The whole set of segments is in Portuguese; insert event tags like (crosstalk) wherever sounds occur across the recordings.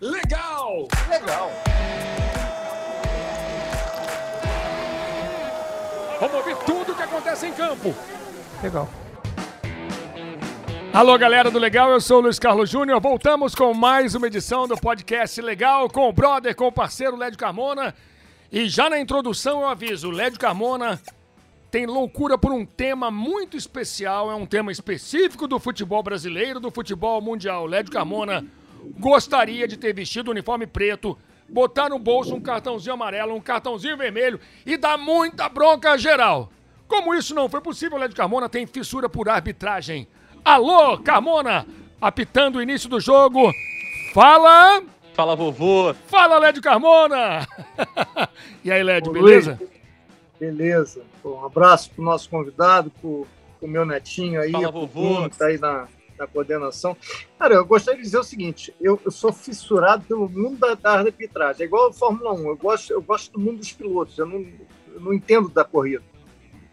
Legal! Legal. Vamos ouvir tudo o que acontece em campo. Legal. Alô, galera do Legal, eu sou o Luiz Carlos Júnior. Voltamos com mais uma edição do podcast Legal com o brother, com o parceiro Lédio Carmona. E já na introdução eu aviso, Lédio Carmona tem loucura por um tema muito especial, é um tema específico do futebol brasileiro, do futebol mundial. Lédio Carmona gostaria de ter vestido o uniforme preto, botar no bolso um cartãozinho amarelo, um cartãozinho vermelho e dar muita bronca geral. Como isso não foi possível, Lédio Carmona tem fissura por arbitragem. Alô, Carmona, apitando o início do jogo. Fala! Fala, vovô. Fala, Lédio Carmona! (laughs) e aí, Lédio, Ô, beleza? Luiz, Beleza. Pô, um abraço pro nosso convidado, pro, pro meu netinho aí, Fala, vovô. Que tá aí na, na coordenação. Cara, eu gostaria de dizer o seguinte: eu, eu sou fissurado pelo mundo da, da arbitragem. É igual a Fórmula 1. Eu gosto, eu gosto do mundo dos pilotos. Eu não, eu não entendo da corrida.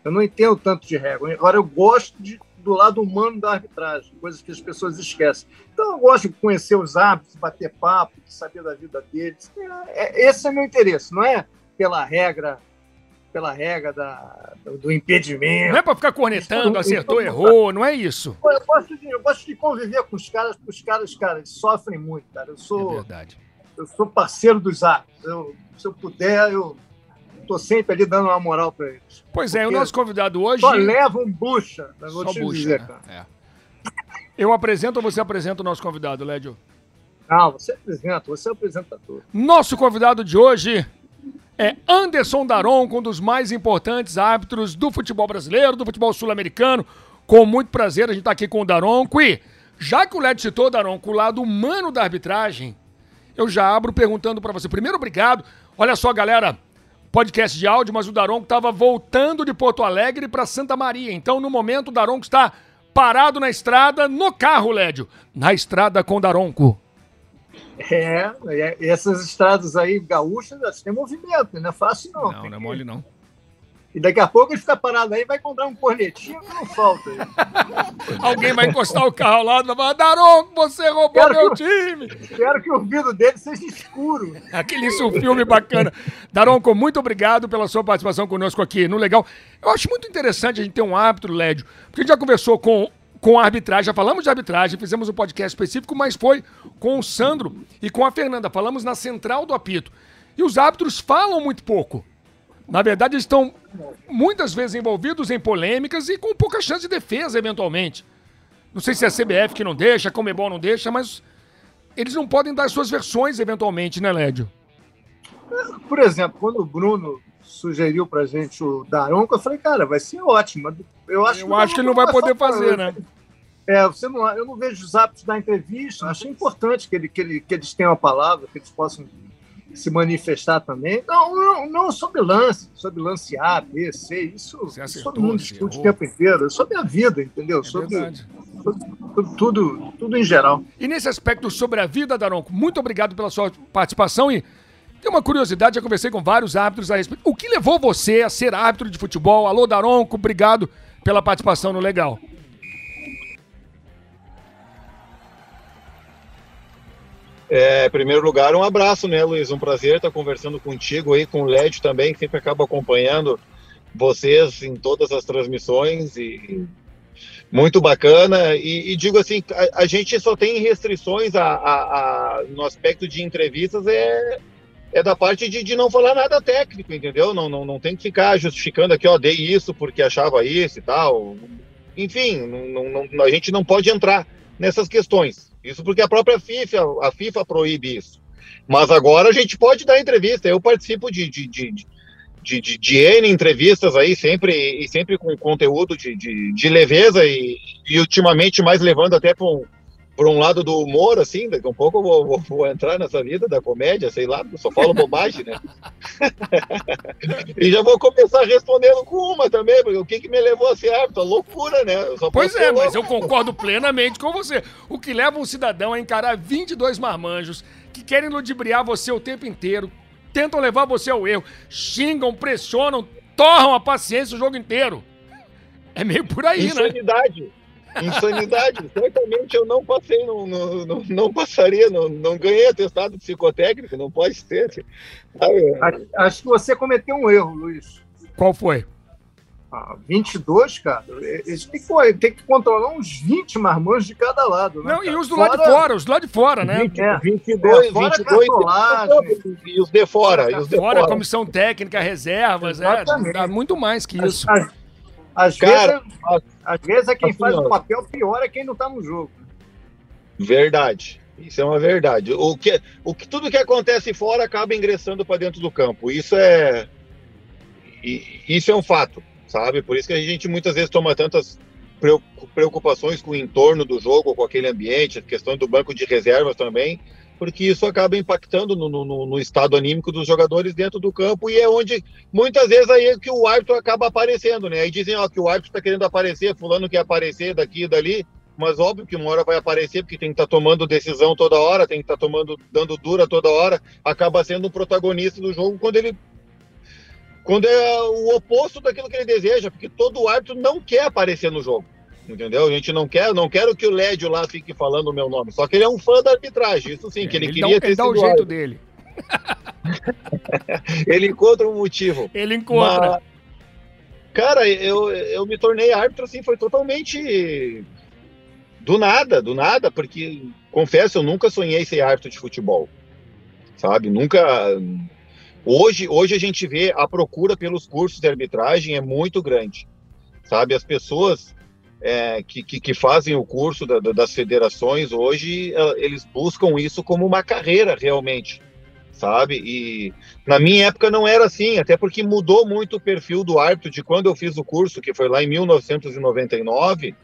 Eu não entendo tanto de regra. Agora, eu gosto de, do lado humano da arbitragem, coisas que as pessoas esquecem. Então, eu gosto de conhecer os árbitros, bater papo, de saber da vida deles. É, é- esse é meu interesse, não é pela regra pela regra da, do, impedimento. Não é pra ficar cornetando, acertou, errou, não é isso. Eu gosto, de, eu gosto de conviver com os caras, porque os caras, cara, eles sofrem muito, cara. Eu É sou, verdade. eu sou parceiro dos árbitros. Eu, se eu puder, eu tô sempre ali dando uma moral para eles. Pois é, o nosso convidado hoje. Só levam bucha, eu vou Só te bucha, dizer, né? cara. É. Eu apresento ou você apresenta o nosso convidado, Lédio? Não, você apresenta, você é o apresentador. Nosso convidado de hoje é Anderson Daronco, um dos mais importantes árbitros do futebol brasileiro, do futebol sul-americano. Com muito prazer, a gente está aqui com o Daronco. E, já que o Lédio citou, Daronco, o lado humano da arbitragem, eu já abro perguntando para você. Primeiro, obrigado. Olha só, galera, podcast de áudio, mas o Daronco estava voltando de Porto Alegre para Santa Maria. Então, no momento, o Daronco está parado na estrada, no carro, Lédio. Na estrada com o Daronco. É, e essas estradas aí gaúchas, elas têm movimento, não é fácil não. Não, não é mole, não. E daqui a pouco ele fica parado aí e vai encontrar um cornetinho que não falta. (laughs) Alguém vai encostar o carro lado e vai falar: Daronco, você roubou Quero meu que time. Espero que o vidro dele seja escuro. Aquele isso, filme bacana. Daronco, muito obrigado pela sua participação conosco aqui no Legal. Eu acho muito interessante a gente ter um árbitro, Lédio, porque a gente já conversou com, com a arbitragem, já falamos de arbitragem, fizemos um podcast específico, mas foi com o Sandro e com a Fernanda. Falamos na central do apito. E os árbitros falam muito pouco. Na verdade, eles estão muitas vezes envolvidos em polêmicas e com pouca chance de defesa, eventualmente. Não sei se é a CBF que não deixa, a Comebol não deixa, mas eles não podem dar suas versões, eventualmente, né, Lédio? Por exemplo, quando o Bruno sugeriu pra gente o Daronco, eu falei, cara, vai ser ótimo. Eu acho, Eu acho que ele não vai poder fazer, né? É, você não, eu não vejo os hábitos da entrevista. Achei importante que, ele, que, ele, que eles tenham a palavra, que eles possam se manifestar também. Não, não, não sobre lance, sobre lance A, B, C, isso, acertou, todo mundo discute o tempo inteiro. É sobre a vida, entendeu? É sobre, verdade. sobre tudo, tudo em geral. E nesse aspecto sobre a vida, Daronco, muito obrigado pela sua participação e tem uma curiosidade, já conversei com vários árbitros a respeito. O que levou você a ser árbitro de futebol? Alô, Daronco, obrigado pela participação no Legal. É, em primeiro lugar, um abraço, né, Luiz? Um prazer estar conversando contigo aí, com o Led também, que sempre acaba acompanhando vocês em todas as transmissões e muito bacana. E, e digo assim, a, a gente só tem restrições a, a- a- no aspecto de entrevistas é, é da parte de, de não falar nada técnico, entendeu? Não, não, não tem que ficar justificando aqui, ó, dei isso porque achava isso e tal. Enfim, não, não- a gente não pode entrar nessas questões. Isso porque a própria FIFA, a FIFA proíbe isso. Mas agora a gente pode dar entrevista. Eu participo de, de, de, de, de, de N entrevistas aí, sempre, e sempre com conteúdo de, de, de leveza e, e ultimamente mais levando até para um, por um lado do humor, assim, daqui a um pouco eu vou, vou, vou entrar nessa vida da comédia, sei lá, só falo bobagem, né? (laughs) e já vou começar respondendo com uma também, porque o que, que me levou a ser árbitro? A loucura, né? Pois é, mas eu concordo plenamente com você. O que leva um cidadão a encarar 22 marmanjos que querem ludibriar você o tempo inteiro, tentam levar você ao erro, xingam, pressionam, torram a paciência o jogo inteiro. É meio por aí, né? Insanidade. Insanidade. Certamente eu não passei, não, não, não passaria, não, não ganhei atestado psicotécnico, não pode ser. Acho, acho que você cometeu um erro, Luiz. Qual foi? Ah, 22, cara. Eles têm que, tem que controlar uns 20 marmanjos de cada lado. Né, Não, e os do fora... lado de fora, os do lado de fora, né? 20, é, 22, é, 22 e os de fora. E os de fora, fora, comissão técnica, reservas, é, dá muito mais que isso. Às, às, cara, vezes, às vezes é quem assim, faz o papel pior é quem não tá no jogo. Verdade. Isso é uma verdade. O que, o que tudo que acontece fora acaba ingressando para dentro do campo. Isso é isso é um fato sabe? Por isso que a gente muitas vezes toma tantas preocupações com o entorno do jogo, com aquele ambiente, a questão do banco de reservas também, porque isso acaba impactando no, no, no, estado anímico dos jogadores dentro do campo e é onde muitas vezes aí é que o árbitro acaba aparecendo, né? Aí dizem ó, que o árbitro está querendo aparecer, fulano quer aparecer daqui e dali, mas óbvio que uma hora vai aparecer porque tem que estar tá tomando decisão toda hora, tem que estar tá tomando dando dura toda hora, acaba sendo o protagonista do jogo quando ele quando é o oposto daquilo que ele deseja, porque todo árbitro não quer aparecer no jogo. Entendeu? A gente não quer, não quero que o Lédio lá fique falando o meu nome. Só que ele é um fã da arbitragem, isso sim, que ele, ele queria dá, ter ele dá o jeito árbitro. dele. (laughs) ele encontra um motivo. Ele encontra. Mas, cara, eu, eu me tornei árbitro assim, foi totalmente do nada, do nada, porque confesso, eu nunca sonhei ser árbitro de futebol. Sabe? Nunca Hoje, hoje a gente vê a procura pelos cursos de arbitragem é muito grande, sabe? As pessoas é, que, que, que, fazem o curso da, da, das federações hoje, é, eles buscam isso como uma carreira realmente, sabe? E na minha época não era assim, até porque mudou muito o perfil do árbitro de quando eu fiz o curso, que foi lá em 1999,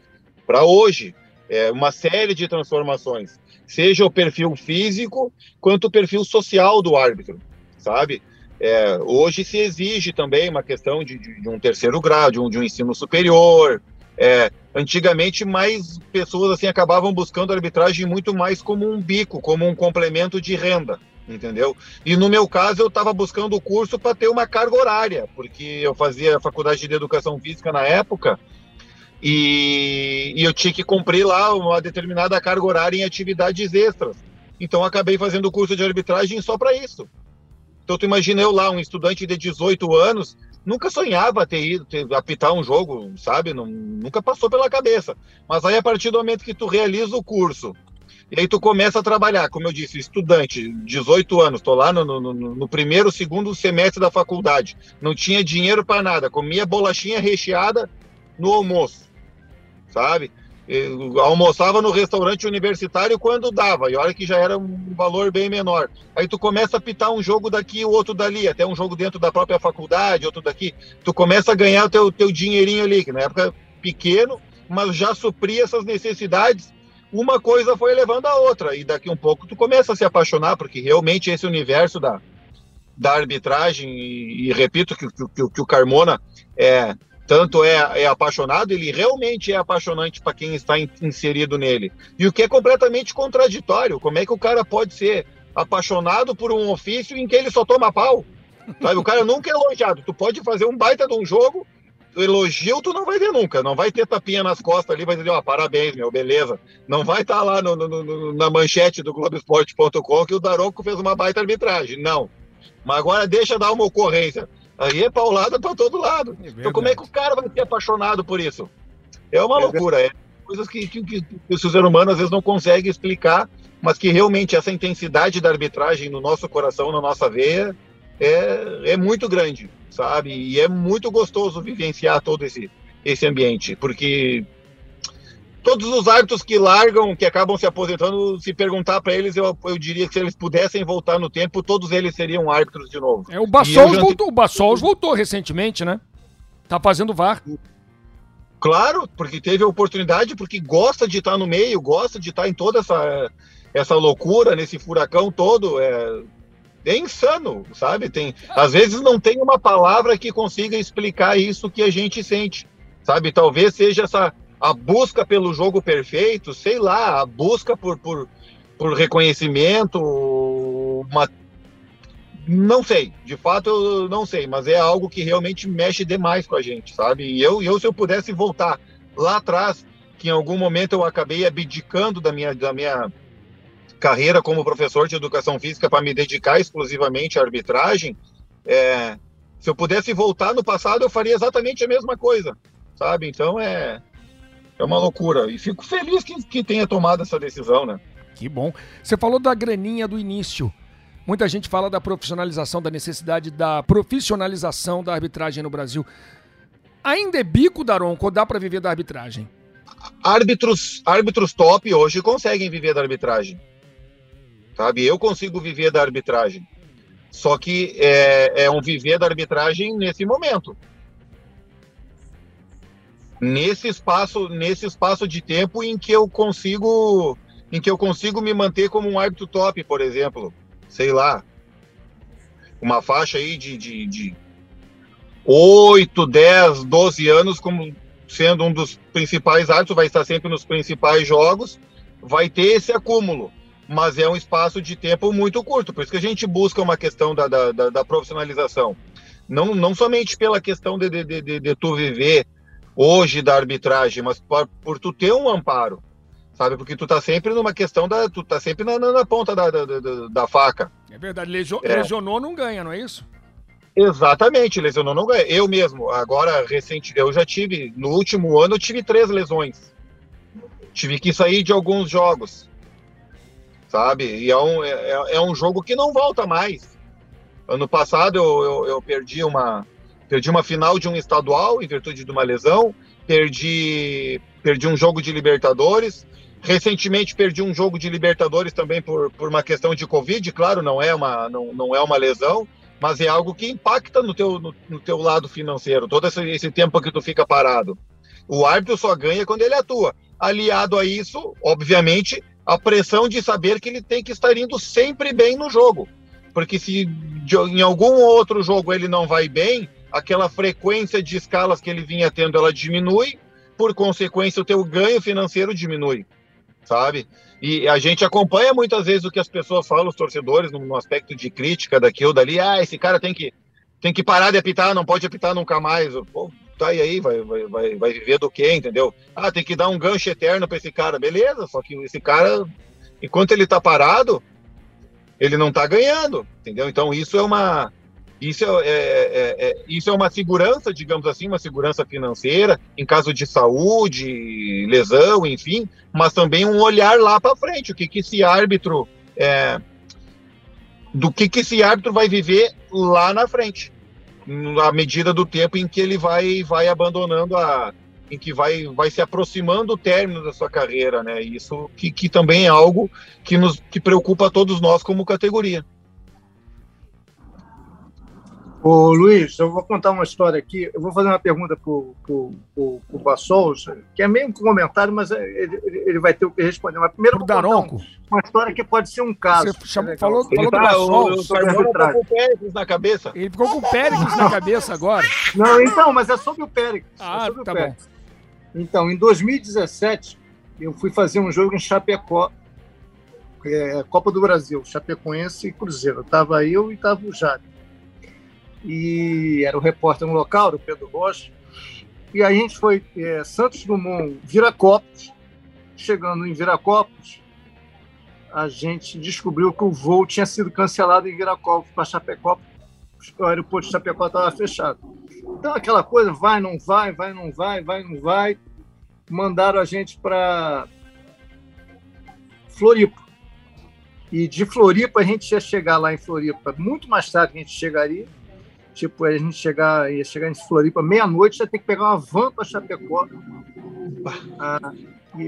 para hoje. É uma série de transformações, seja o perfil físico quanto o perfil social do árbitro, sabe? É, hoje se exige também uma questão de, de, de um terceiro grau, de um, de um ensino superior. É, antigamente, mais pessoas assim acabavam buscando a arbitragem muito mais como um bico, como um complemento de renda, entendeu? E no meu caso, eu estava buscando o curso para ter uma carga horária, porque eu fazia faculdade de educação física na época e, e eu tinha que cumprir lá uma determinada carga horária em atividades extras. Então, acabei fazendo o curso de arbitragem só para isso. Então, tu imagina eu lá, um estudante de 18 anos, nunca sonhava ter ido ter, apitar um jogo, sabe? Não, nunca passou pela cabeça. Mas aí, a partir do momento que tu realiza o curso, e aí tu começa a trabalhar, como eu disse, estudante, 18 anos, tô lá no, no, no primeiro, segundo semestre da faculdade, não tinha dinheiro para nada, comia bolachinha recheada no almoço, sabe? Almoçava no restaurante universitário quando dava, e olha que já era um valor bem menor. Aí tu começa a pitar um jogo daqui, o outro dali, até um jogo dentro da própria faculdade, outro daqui. Tu começa a ganhar o teu, teu dinheirinho ali, que na época pequeno, mas já supria essas necessidades. Uma coisa foi levando a outra, e daqui um pouco tu começa a se apaixonar, porque realmente esse universo da, da arbitragem, e, e repito que, que, que, que o Carmona é tanto é, é apaixonado, ele realmente é apaixonante para quem está in, inserido nele. E o que é completamente contraditório, como é que o cara pode ser apaixonado por um ofício em que ele só toma pau? Sabe? O cara nunca é elogiado. Tu pode fazer um baita de um jogo, elogio tu não vai ver nunca. Não vai ter tapinha nas costas ali, vai dizer, ó, oh, parabéns, meu, beleza. Não vai estar tá lá no, no, no, na manchete do Globoesporte.com que o Daronco fez uma baita arbitragem. Não. Mas agora deixa dar uma ocorrência. Aí é paulada para todo lado. É então, como é que o cara vai ser apaixonado por isso? É uma é loucura. É coisas que, que, que, que o ser humano às vezes não consegue explicar, mas que realmente essa intensidade da arbitragem no nosso coração, na nossa veia, é, é muito grande, sabe? E é muito gostoso vivenciar todo esse, esse ambiente, porque todos os árbitros que largam, que acabam se aposentando, se perguntar para eles, eu, eu diria que se eles pudessem voltar no tempo, todos eles seriam árbitros de novo. É, o Bassols já... voltou, o Bassols voltou recentemente, né? Tá fazendo VAR. Claro, porque teve a oportunidade, porque gosta de estar no meio, gosta de estar em toda essa, essa loucura, nesse furacão todo. É, é insano, sabe? Tem, às vezes não tem uma palavra que consiga explicar isso que a gente sente, sabe? Talvez seja essa a busca pelo jogo perfeito, sei lá, a busca por, por, por reconhecimento, uma... não sei, de fato eu não sei, mas é algo que realmente mexe demais com a gente, sabe? E eu, eu se eu pudesse voltar lá atrás, que em algum momento eu acabei abdicando da minha, da minha carreira como professor de educação física para me dedicar exclusivamente à arbitragem, é, se eu pudesse voltar no passado, eu faria exatamente a mesma coisa, sabe? Então é, é uma loucura. E fico feliz que, que tenha tomado essa decisão, né? Que bom. Você falou da graninha do início. Muita gente fala da profissionalização, da necessidade da profissionalização da arbitragem no Brasil. Ainda é bico, Daron, ou dá para viver da arbitragem? árbitros, árbitros top hoje conseguem viver da arbitragem. Sabe? Eu consigo viver da arbitragem. Só que é, é um viver da arbitragem nesse momento. Nesse espaço, nesse espaço de tempo em que eu consigo em que eu consigo me manter como um árbitro top, por exemplo. Sei lá. Uma faixa aí de, de, de 8, 10, 12 anos como sendo um dos principais árbitros, vai estar sempre nos principais jogos, vai ter esse acúmulo, mas é um espaço de tempo muito curto, por isso que a gente busca uma questão da, da, da, da profissionalização. Não, não somente pela questão de, de, de, de, tu viver hoje da arbitragem, mas por, por tu ter um amparo, sabe? Porque tu tá sempre numa questão da. Tu tá sempre na, na, na ponta da, da, da, da, faca. É verdade, Legio, é. lesionou não ganha, não é isso? Exatamente, lesionou não ganha. Eu mesmo, agora recente, eu já tive, no último ano eu tive três lesões. Tive que sair de alguns jogos, sabe? E é um, é, é um jogo que não volta mais. Ano passado eu, eu, eu, perdi uma perdi uma final de um estadual em virtude de uma lesão, perdi perdi um jogo de Libertadores, recentemente perdi um jogo de Libertadores também por, por uma questão de Covid, claro, não é uma não, não é uma lesão, mas é algo que impacta no teu, no, no teu lado financeiro, todo esse, esse, tempo que tu fica parado. O árbitro só ganha quando ele atua. Aliado a isso, obviamente, a pressão de saber que ele tem que estar indo sempre bem no jogo. Porque se em algum outro jogo ele não vai bem, aquela frequência de escalas que ele vinha tendo, ela diminui, por consequência, o teu ganho financeiro diminui, sabe? E a gente acompanha muitas vezes o que as pessoas falam, os torcedores, no, aspecto de crítica daquilo, dali. Ah, esse cara tem que, tem que parar de apitar, não pode apitar nunca mais. Pô, tá e aí, vai, vai, vai, vai viver do quê, entendeu? Ah, tem que dar um gancho eterno para esse cara. Beleza, só que esse cara, enquanto ele tá parado, ele não tá ganhando, entendeu? Então isso é uma isso é, é, é, é, isso é uma segurança, digamos assim, uma segurança financeira, em caso de saúde, lesão, enfim, mas também um olhar lá para frente, o que, que esse árbitro. É, do que, que esse árbitro vai viver lá na frente, à medida do tempo em que ele vai, vai abandonando a. em que vai, vai se aproximando do término da sua carreira, né? Isso que, que também é algo que nos que preocupa a todos nós como categoria. Ô, Luiz, eu vou contar uma história aqui. Eu vou fazer uma pergunta para o Bassols, que é meio um comentário, mas ele, ele vai ter o que responder. Mas primeiro vou Daronco. uma história que pode ser um caso. Você chamou, falou, falou tá, do Bassols. Ele ficou com o Péricles na cabeça. Ele ficou com o Péricles na cabeça agora. Não, então, mas é sobre o Péricles. Ah, é tá bom. Então, em 2017, eu fui fazer um jogo em Chapecó, é, Copa do Brasil, Chapecoense e Cruzeiro. Estava eu e estava o Jade e era o repórter no local, o Pedro Rocha. E a gente foi é, Santos Dumont, Viracopos. Chegando em Viracopos, a gente descobriu que o voo tinha sido cancelado em Viracopos para Chapecó. O aeroporto de Chapecó estava fechado. Então, aquela coisa, vai, não vai, vai, não vai, vai, não vai. Mandaram a gente para Floripa. E de Floripa, a gente ia chegar lá em Floripa muito mais tarde que a gente chegaria Tipo, a gente chegar, ia chegar em Floripa meia-noite, já tem que pegar uma van para Chapecó. Ah,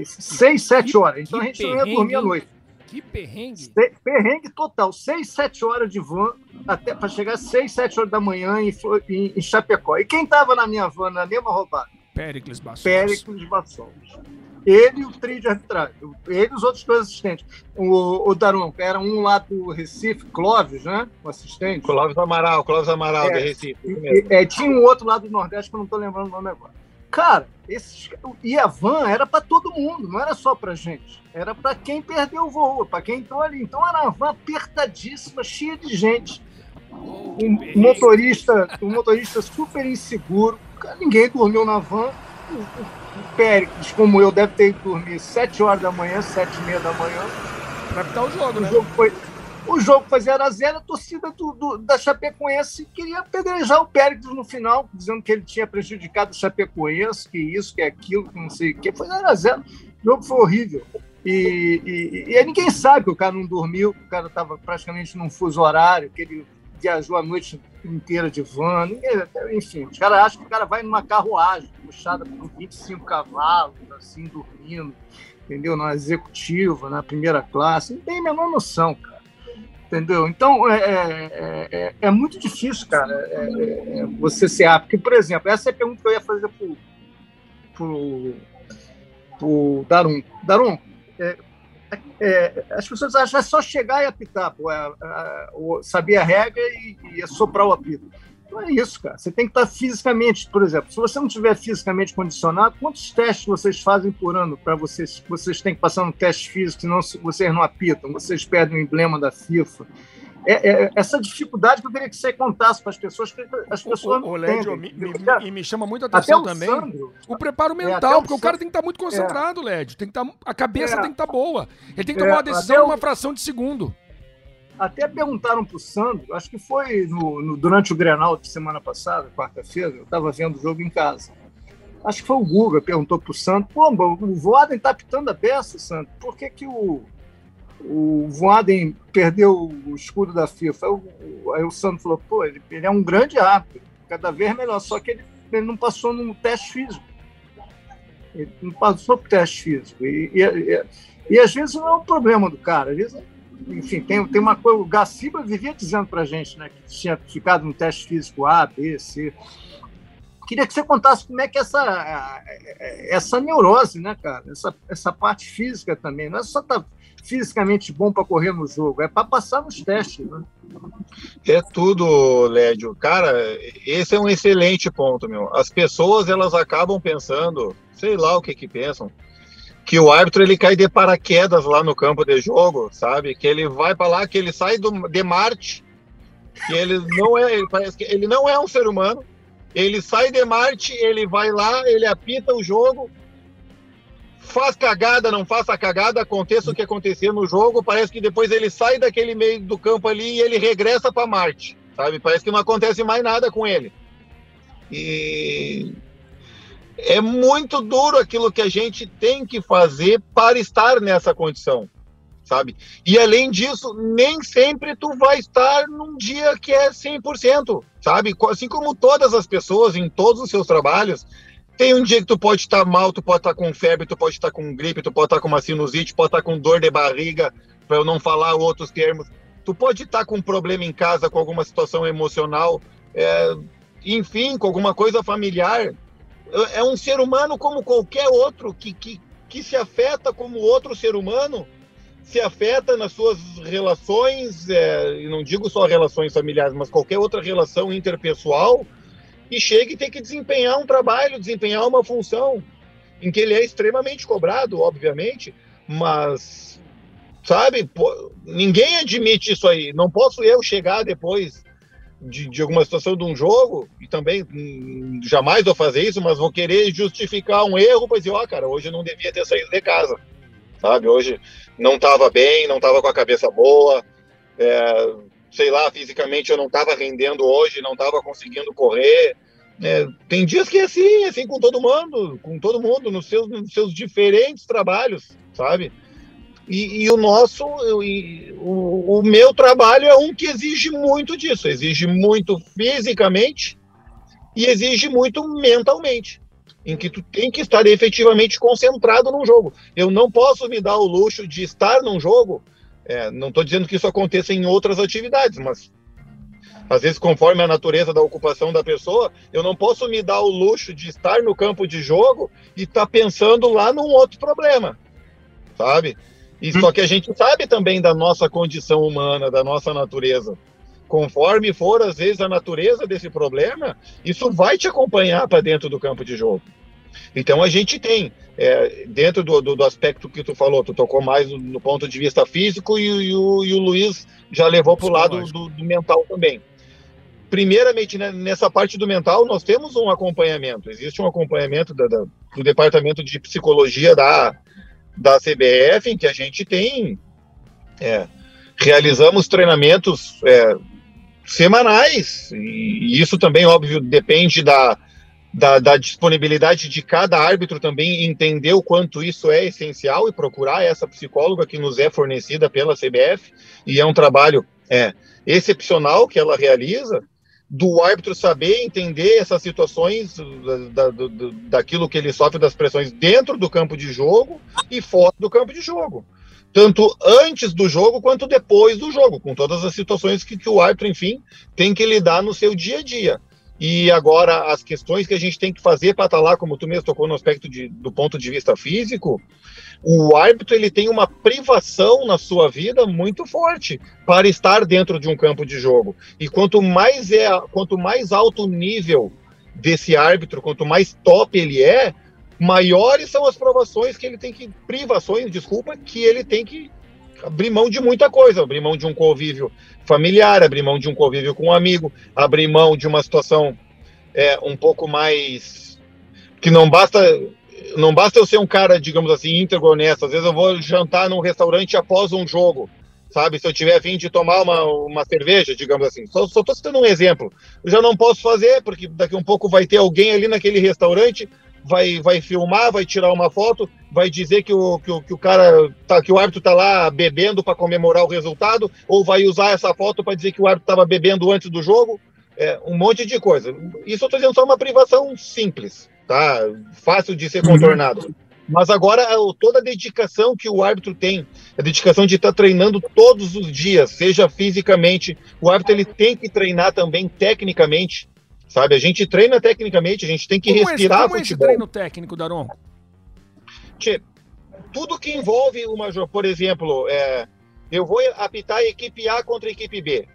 seis, sete horas. Então a gente não ia dormir à noite. Que perrengue. perrengue total. Seis, sete horas de van até para chegar seis, sete horas da manhã em, em, em Chapecó. E quem estava na minha van na mesma roubada? Péricles Bassols. Péricles Bassols. Ele e o trio de arbitragem. Ele e os outros dois assistentes. O, o Daron, era um lá do Recife, Clóvis, né? O assistente. Clóvis Amaral, Clóvis Amaral, é, do Recife. E, é, tinha um outro lá do Nordeste que eu não estou lembrando o nome agora. Cara, esses, e a van era para todo mundo, não era só para gente. Era para quem perdeu o voo, para quem entrou ali. Então era uma van apertadíssima, cheia de gente. Um motorista, um motorista super inseguro. Ninguém dormiu na van o Péricles, como eu, deve ter ido dormir 7 horas da manhã, 7 e meia da manhã. Vai apitar o jogo, O né? jogo foi, o jogo foi 0 a 0 a torcida do, do- da Chapecoense queria apedrejar o Péricles no final, dizendo que ele tinha prejudicado o Chapecoense, que isso, que aquilo, que não sei o que. Foi 0 a 0 O jogo foi horrível. E, e, e ninguém sabe que o cara não dormiu, que o cara estava praticamente num fuso horário, que ele viajou a noite inteira de van. Enfim, os caras acham que o cara vai numa carruagem puxada por 25 cavalos, assim, dormindo, entendeu? Na executiva, na primeira classe. Não tem a menor noção, cara. Entendeu? Então, é, é, é, é muito difícil, cara, é, é, é você ser apto. Porque, por exemplo, essa é a pergunta que eu ia fazer pro, pro, pro Darum. Darum, é, é, as pessoas acham que é só chegar e apitar, pô, é, é, saber a regra e, e soprar o apito. Não é isso, cara. Você tem que estar fisicamente, por exemplo, se você não estiver fisicamente condicionado, quantos testes vocês fazem por ano para vocês? Vocês têm que passar um teste físico, senão vocês não apitam, vocês perdem o emblema da FIFA. É, é, essa dificuldade que eu queria que você contasse para as pessoas, que as pessoas O, o Lédio, entendem. me, me- e me chama muito a Até atenção o também Sandro, o preparo até mental, o porque o cara Sandro- tem que estar muito concentrado, Lédio. Tem que estar, a cabeça É. tem que estar boa. Ele tem que É, tomar uma decisão o- numa fração de segundo. Até perguntaram para o Sandro, acho que foi no, no- durante o Grenal de semana passada, quarta-feira, eu estava vendo o jogo em casa. Acho que foi o Guga, perguntou para o Sandro, pô, o Voaden está apitando a peça, Sandro, por que, que o, o Voaden perdeu o escudo da FIFA? Aí o, Sandro falou, pô, ele, ele é um grande árbitro, cada vez melhor, só que ele, ele não passou no teste físico. Ele não passou por teste físico. E, e, e, e às vezes não é um problema do cara, às vezes enfim, tem, tem uma coisa. O Gaciba vivia dizendo para gente né, que tinha ficado no teste físico A, B, C. Queria que você contasse como é que essa, essa neurose, né, cara? Essa, essa parte física também. Não é só estar fisicamente bom para correr no jogo, é para passar nos testes. Né? É tudo, Lédio. Cara, esse é um excelente ponto, meu. As pessoas, elas acabam pensando, sei lá o que que pensam, que o árbitro ele cai de paraquedas lá no campo de jogo, sabe? Que ele vai para lá, que ele sai do, de Marte, que ele não é, ele parece que ele não é um ser humano. Ele sai de Marte, ele vai lá, ele apita o jogo, faz cagada, não faça cagada, aconteça o que acontecer no jogo, parece que depois ele sai daquele meio do campo ali e ele regressa para Marte, sabe? Parece que não acontece mais nada com ele. E é muito duro aquilo que a gente tem que fazer para estar nessa condição, sabe? E além disso, nem sempre tu vai estar num dia que é 100%, sabe? Assim como todas as pessoas em todos os seus trabalhos, tem um dia que tu pode estar mal, tu pode estar com febre, tu pode estar com gripe, tu pode estar com uma sinusite, pode estar com dor de barriga, para eu não falar outros termos. Tu pode estar com um problema em casa, com alguma situação emocional, é, enfim, com alguma coisa familiar. É um ser humano como qualquer outro que, que, que se afeta como outro ser humano, se afeta nas suas relações, é, não digo só relações familiares, mas qualquer outra relação interpessoal, e chega e tem que desempenhar um trabalho, desempenhar uma função, em que ele é extremamente cobrado, obviamente, mas, sabe, pô, ninguém admite isso aí. Não posso eu chegar depois de, de, alguma situação de um jogo, e também hum, jamais vou fazer isso, mas vou querer justificar um erro dizer, ó, cara, hoje eu não devia ter saído de casa, sabe? Hoje não estava bem, não estava com a cabeça boa, é, sei lá, fisicamente eu não estava rendendo hoje, não estava conseguindo correr. É, tem dias que é assim, assim com todo mundo, com todo mundo, nos seus, nos seus diferentes trabalhos, sabe? E, e o nosso, e, o, o, meu trabalho é um que exige muito disso, exige muito fisicamente e exige muito mentalmente, em que tu tem que estar efetivamente concentrado num jogo. Eu não posso me dar o luxo de estar num jogo, é, não estou dizendo que isso aconteça em outras atividades, mas às vezes conforme a natureza da ocupação da pessoa, eu não posso me dar o luxo de estar no campo de jogo e estar tá pensando lá num outro problema, sabe? E só que a gente sabe também da nossa condição humana, da nossa natureza. Conforme for, às vezes, a natureza desse problema, isso vai te acompanhar para dentro do campo de jogo. Então a gente tem, é, dentro do, do, do, aspecto que tu falou, tu tocou mais no, no ponto de vista físico e, e, o, e o, Luiz já levou para o lado do, do, mental também. Primeiramente, né, nessa parte do mental, nós temos um acompanhamento. Existe um acompanhamento da, da, do departamento de psicologia da, da CBF, em que a gente tem. É, realizamos treinamentos é, semanais, e, e isso também, óbvio, depende da, da, da, disponibilidade de cada árbitro também entender o quanto isso é essencial e procurar essa psicóloga que nos é fornecida pela CBF, e é um trabalho é, excepcional que ela realiza, do árbitro saber entender essas situações da, da, daquilo que ele sofre das pressões dentro do campo de jogo e fora do campo de jogo. Tanto antes do jogo quanto depois do jogo, com todas as situações que, que o árbitro, enfim, tem que lidar no seu dia a dia. E agora, as questões que a gente tem que fazer para estar tá lá, como tu mesmo tocou no aspecto de, do ponto de vista físico, o árbitro ele tem uma privação na sua vida muito forte para estar dentro de um campo de jogo. E quanto mais é, quanto mais alto o nível desse árbitro, quanto mais top ele é, maiores são as provações que ele tem que privações, desculpa, que ele tem que abrir mão de muita coisa, abrir mão de um convívio familiar, abrir mão de um convívio com um amigo, abrir mão de uma situação é, um pouco mais que não basta não basta eu ser um cara, digamos assim, íntegro honesto. Às vezes eu vou jantar num restaurante após um jogo, sabe? Se eu tiver fim de tomar uma, uma cerveja, digamos assim. Só, tô citando um exemplo. Eu já não posso fazer, porque daqui um pouco vai ter alguém ali naquele restaurante vai, vai filmar, vai tirar uma foto, vai dizer que o, que o, que o cara tá, que o árbitro tá lá bebendo para comemorar o resultado, ou vai usar essa foto para dizer que o árbitro estava bebendo antes do jogo, é, um monte de coisa. Isso eu tô dizendo só uma privação simples, tá? Fácil de ser contornado. Mas agora toda a dedicação que o árbitro tem, a dedicação de estar tá treinando todos os dias, seja fisicamente, o árbitro ele tem que treinar também tecnicamente Sabe? A gente treina tecnicamente, a gente tem que como respirar esse, como futebol. esse treino técnico, Daron? Tudo que envolve uma por exemplo, é, eu vou apitar a equipe A contra a equipe B.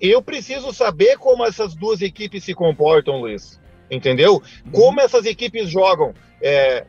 Eu preciso saber como essas duas equipes se comportam, Luiz. Entendeu? Uhum. Como essas equipes jogam. É,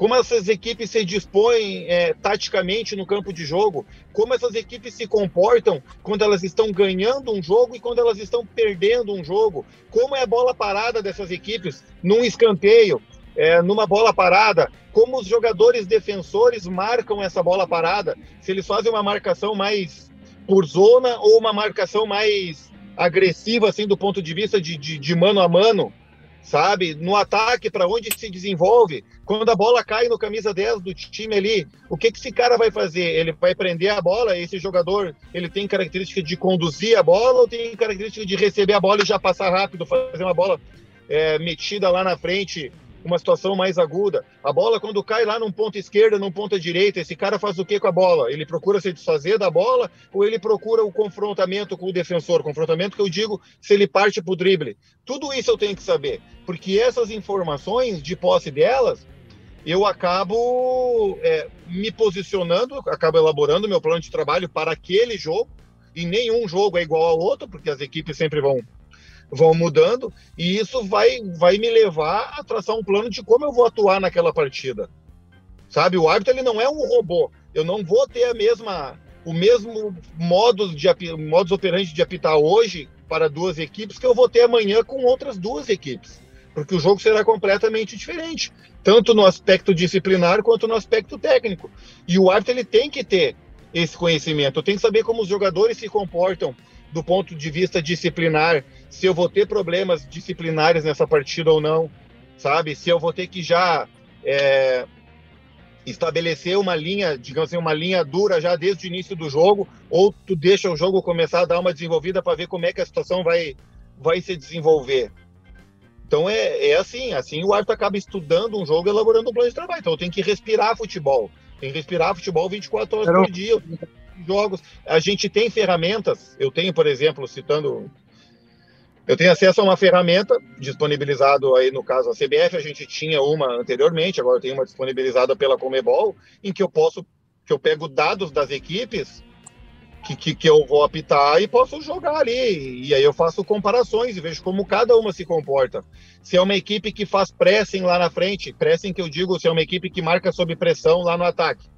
como essas equipes se dispõem é, taticamente no campo de jogo, como essas equipes se comportam quando elas estão ganhando um jogo e quando elas estão perdendo um jogo, como é a bola parada dessas equipes num escanteio, é, numa bola parada, como os jogadores defensores marcam essa bola parada, se eles fazem uma marcação mais por zona ou uma marcação mais agressiva, assim, do ponto de vista de, de, de mano a mano, sabe? No ataque, para onde se desenvolve, quando a bola cai no camisa 10 do time ali, o que, que esse cara vai fazer? Ele vai prender a bola? Esse jogador, ele tem característica de conduzir a bola ou tem característica de receber a bola e já passar rápido, fazer uma bola é, metida lá na frente uma situação mais aguda. A bola, quando cai lá num ponto esquerda, num ponto direita, esse cara faz o que com a bola? Ele procura se desfazer da bola ou ele procura o confrontamento com o defensor? Confrontamento que eu digo se ele parte para o drible. Tudo isso eu tenho que saber, porque essas informações, de posse delas, eu acabo é, me posicionando, acabo elaborando meu plano de trabalho para aquele jogo, e nenhum jogo é igual ao outro, porque as equipes sempre vão vão mudando e isso vai, vai me levar a traçar um plano de como eu vou atuar naquela partida. Sabe, o árbitro ele não é um robô. Eu não vou ter a mesma o mesmo modus de modus operandi de apitar hoje para duas equipes que eu vou ter amanhã com outras duas equipes, porque o jogo será completamente diferente, tanto no aspecto disciplinar quanto no aspecto técnico. E o árbitro ele tem que ter esse conhecimento, tem que saber como os jogadores se comportam do ponto de vista disciplinar, se eu vou ter problemas disciplinares nessa partida ou não, sabe? Se eu vou ter que já é, estabelecer uma linha, digamos assim, uma linha dura já desde o início do jogo, ou tu deixa o jogo começar a dar uma desenvolvida para ver como é que a situação vai, vai se desenvolver. Então é, é assim, assim o árbitro acaba estudando um jogo, elaborando um plano de trabalho. Então eu tenho que respirar futebol. Tem que respirar futebol 24 horas por dia jogos. A gente tem ferramentas, eu tenho, por exemplo, citando. Eu tenho acesso a uma ferramenta disponibilizado aí no caso a CBF, a gente tinha uma anteriormente, agora eu tenho uma disponibilizada pela Comebol, em que eu posso, que eu pego dados das equipes que, que, que, eu vou apitar e posso jogar ali. E aí eu faço comparações e vejo como cada uma se comporta. Se é uma equipe que faz pressing lá na frente, pressing que eu digo, se é uma equipe que marca sob pressão lá no ataque.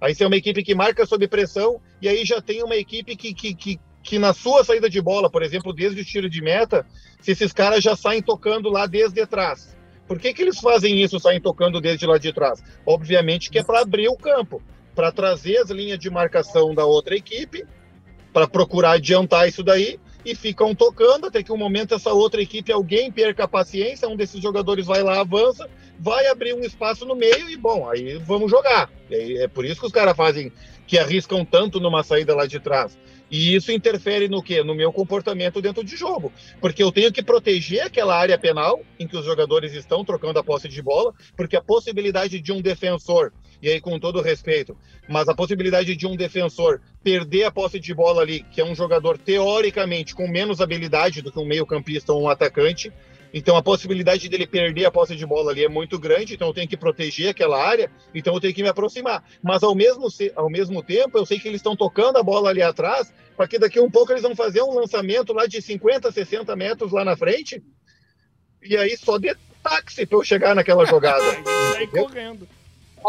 Aí você é uma equipe que marca sob pressão, e aí já tem uma equipe que, que, que, que na sua saída de bola, por exemplo, desde o tiro de meta, se esses caras já saem tocando lá desde trás. Por que, que eles fazem isso, saem tocando desde lá de trás? Obviamente que é para abrir o campo, para trazer as linhas de marcação da outra equipe, para procurar adiantar isso daí, e ficam tocando até que um momento essa outra equipe, alguém perca a paciência, um desses jogadores vai lá, avança, vai abrir um espaço no meio e, bom, aí vamos jogar. é por isso que os caras fazem, que arriscam tanto numa saída lá de trás. E isso interfere no quê? No meu comportamento dentro de jogo. Porque eu tenho que proteger aquela área penal em que os jogadores estão trocando a posse de bola, porque a possibilidade de um defensor, e aí com todo respeito, mas a possibilidade de um defensor perder a posse de bola ali, que é um jogador teoricamente com menos habilidade do que um meio-campista ou um atacante, então a possibilidade dele perder a posse de bola ali é muito grande, então eu tenho que proteger aquela área, então eu tenho que me aproximar. Mas ao mesmo, ao mesmo tempo, eu sei que eles estão tocando a bola ali atrás, para que daqui a um pouco eles vão fazer um lançamento lá de 50, 60 metros lá na frente, e aí só de táxi para eu chegar naquela (laughs) jogada. sair correndo.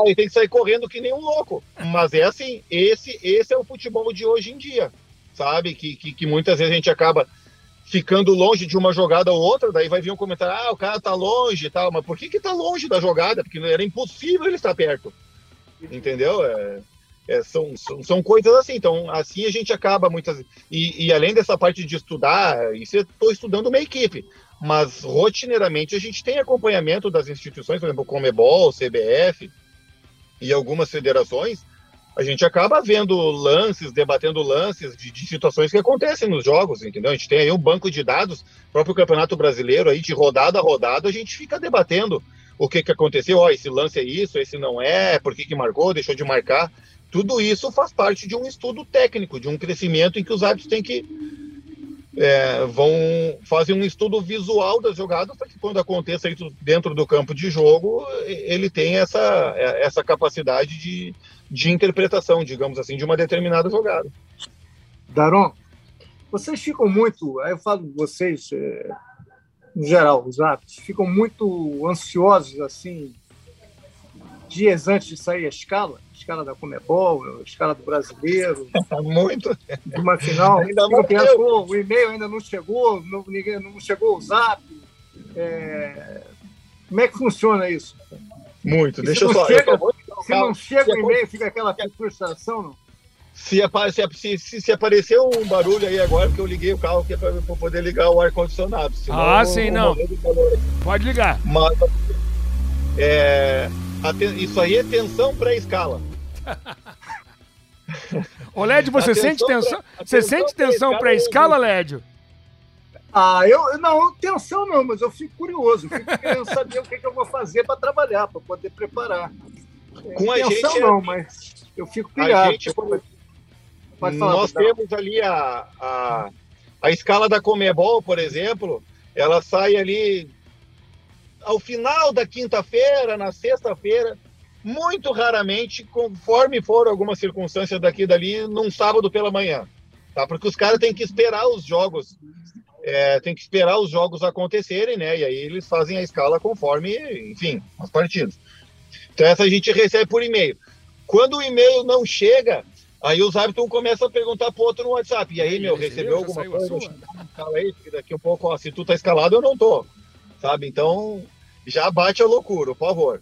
Aí tem que sair correndo que nem um louco. Mas é assim, esse, esse é o futebol de hoje em dia, sabe? Que, que, que muitas vezes a gente acaba ficando longe de uma jogada ou outra, daí vai vir um comentário, ah, o cara tá longe e tal, mas por que que tá longe da jogada? Porque era impossível ele estar perto, entendeu? É, é, são, são, são, coisas assim, então assim a gente acaba muitas, e, e além dessa parte de estudar, isso eu estou estudando uma equipe, mas rotineiramente a gente tem acompanhamento das instituições, por exemplo, Comebol, CBF e algumas federações, a gente acaba vendo lances, debatendo lances de, de, situações que acontecem nos jogos, entendeu? A gente tem aí um banco de dados, próprio Campeonato Brasileiro, aí de rodada a rodada, a gente fica debatendo o que, que aconteceu, ó, esse lance é isso, esse não é, por que, que marcou, deixou de marcar. Tudo isso faz parte de um estudo técnico, de um crescimento em que os árbitros têm que é, vão fazer um estudo visual das jogadas para que quando aconteça dentro do campo de jogo ele tenha essa, essa capacidade de, de interpretação, digamos assim, de uma determinada jogada. Daron, vocês ficam muito, aí eu falo vocês, é, em geral, os árbitros, ficam muito ansiosos, assim, dias antes de sair a escala, a escala da Comebol, a escala do brasileiro. (laughs) muito. De uma final. Ainda pensou, o e-mail ainda não chegou, não, ninguém, não chegou o zap. É, como é que funciona isso? Muito. Deixa eu só. Chega, eu se não chega o e-mail, fica aquela frustração, não? Se, se, se, se aparecer um barulho aí agora, porque eu liguei o carro que é para poder ligar o ar-condicionado. Ah, sim, não. Pode ligar. Mas, é, isso aí é tensão pré-escala. (laughs) Ô, Lédio, você sente tensão? Você sente tensão pré-escala, Lédio? Ah, eu não, tensão não, mas eu fico curioso, fico querendo saber o que, que eu vou fazer para trabalhar, para poder preparar. Com a gente, não, mas eu fico pilhado. Gente, falar, nós temos ali a, a, a escala da Comebol, por exemplo, ela sai ali ao final da quinta-feira, na sexta-feira, muito raramente, conforme for alguma circunstância daqui e dali, num sábado pela manhã. Tá? Porque os caras têm que esperar os jogos, é, tem que esperar os jogos acontecerem, né? E aí eles fazem a escala conforme, enfim, as partidas. Então essa a gente recebe por e-mail. Quando o e-mail não chega, aí os árbitros começam a perguntar pro outro no WhatsApp. E aí, meu, recebeu alguma coisa? Fala aí, daqui um pouco, ó, se tu tá escalado, eu não tô. Sabe? Então, já bate a loucura, por favor.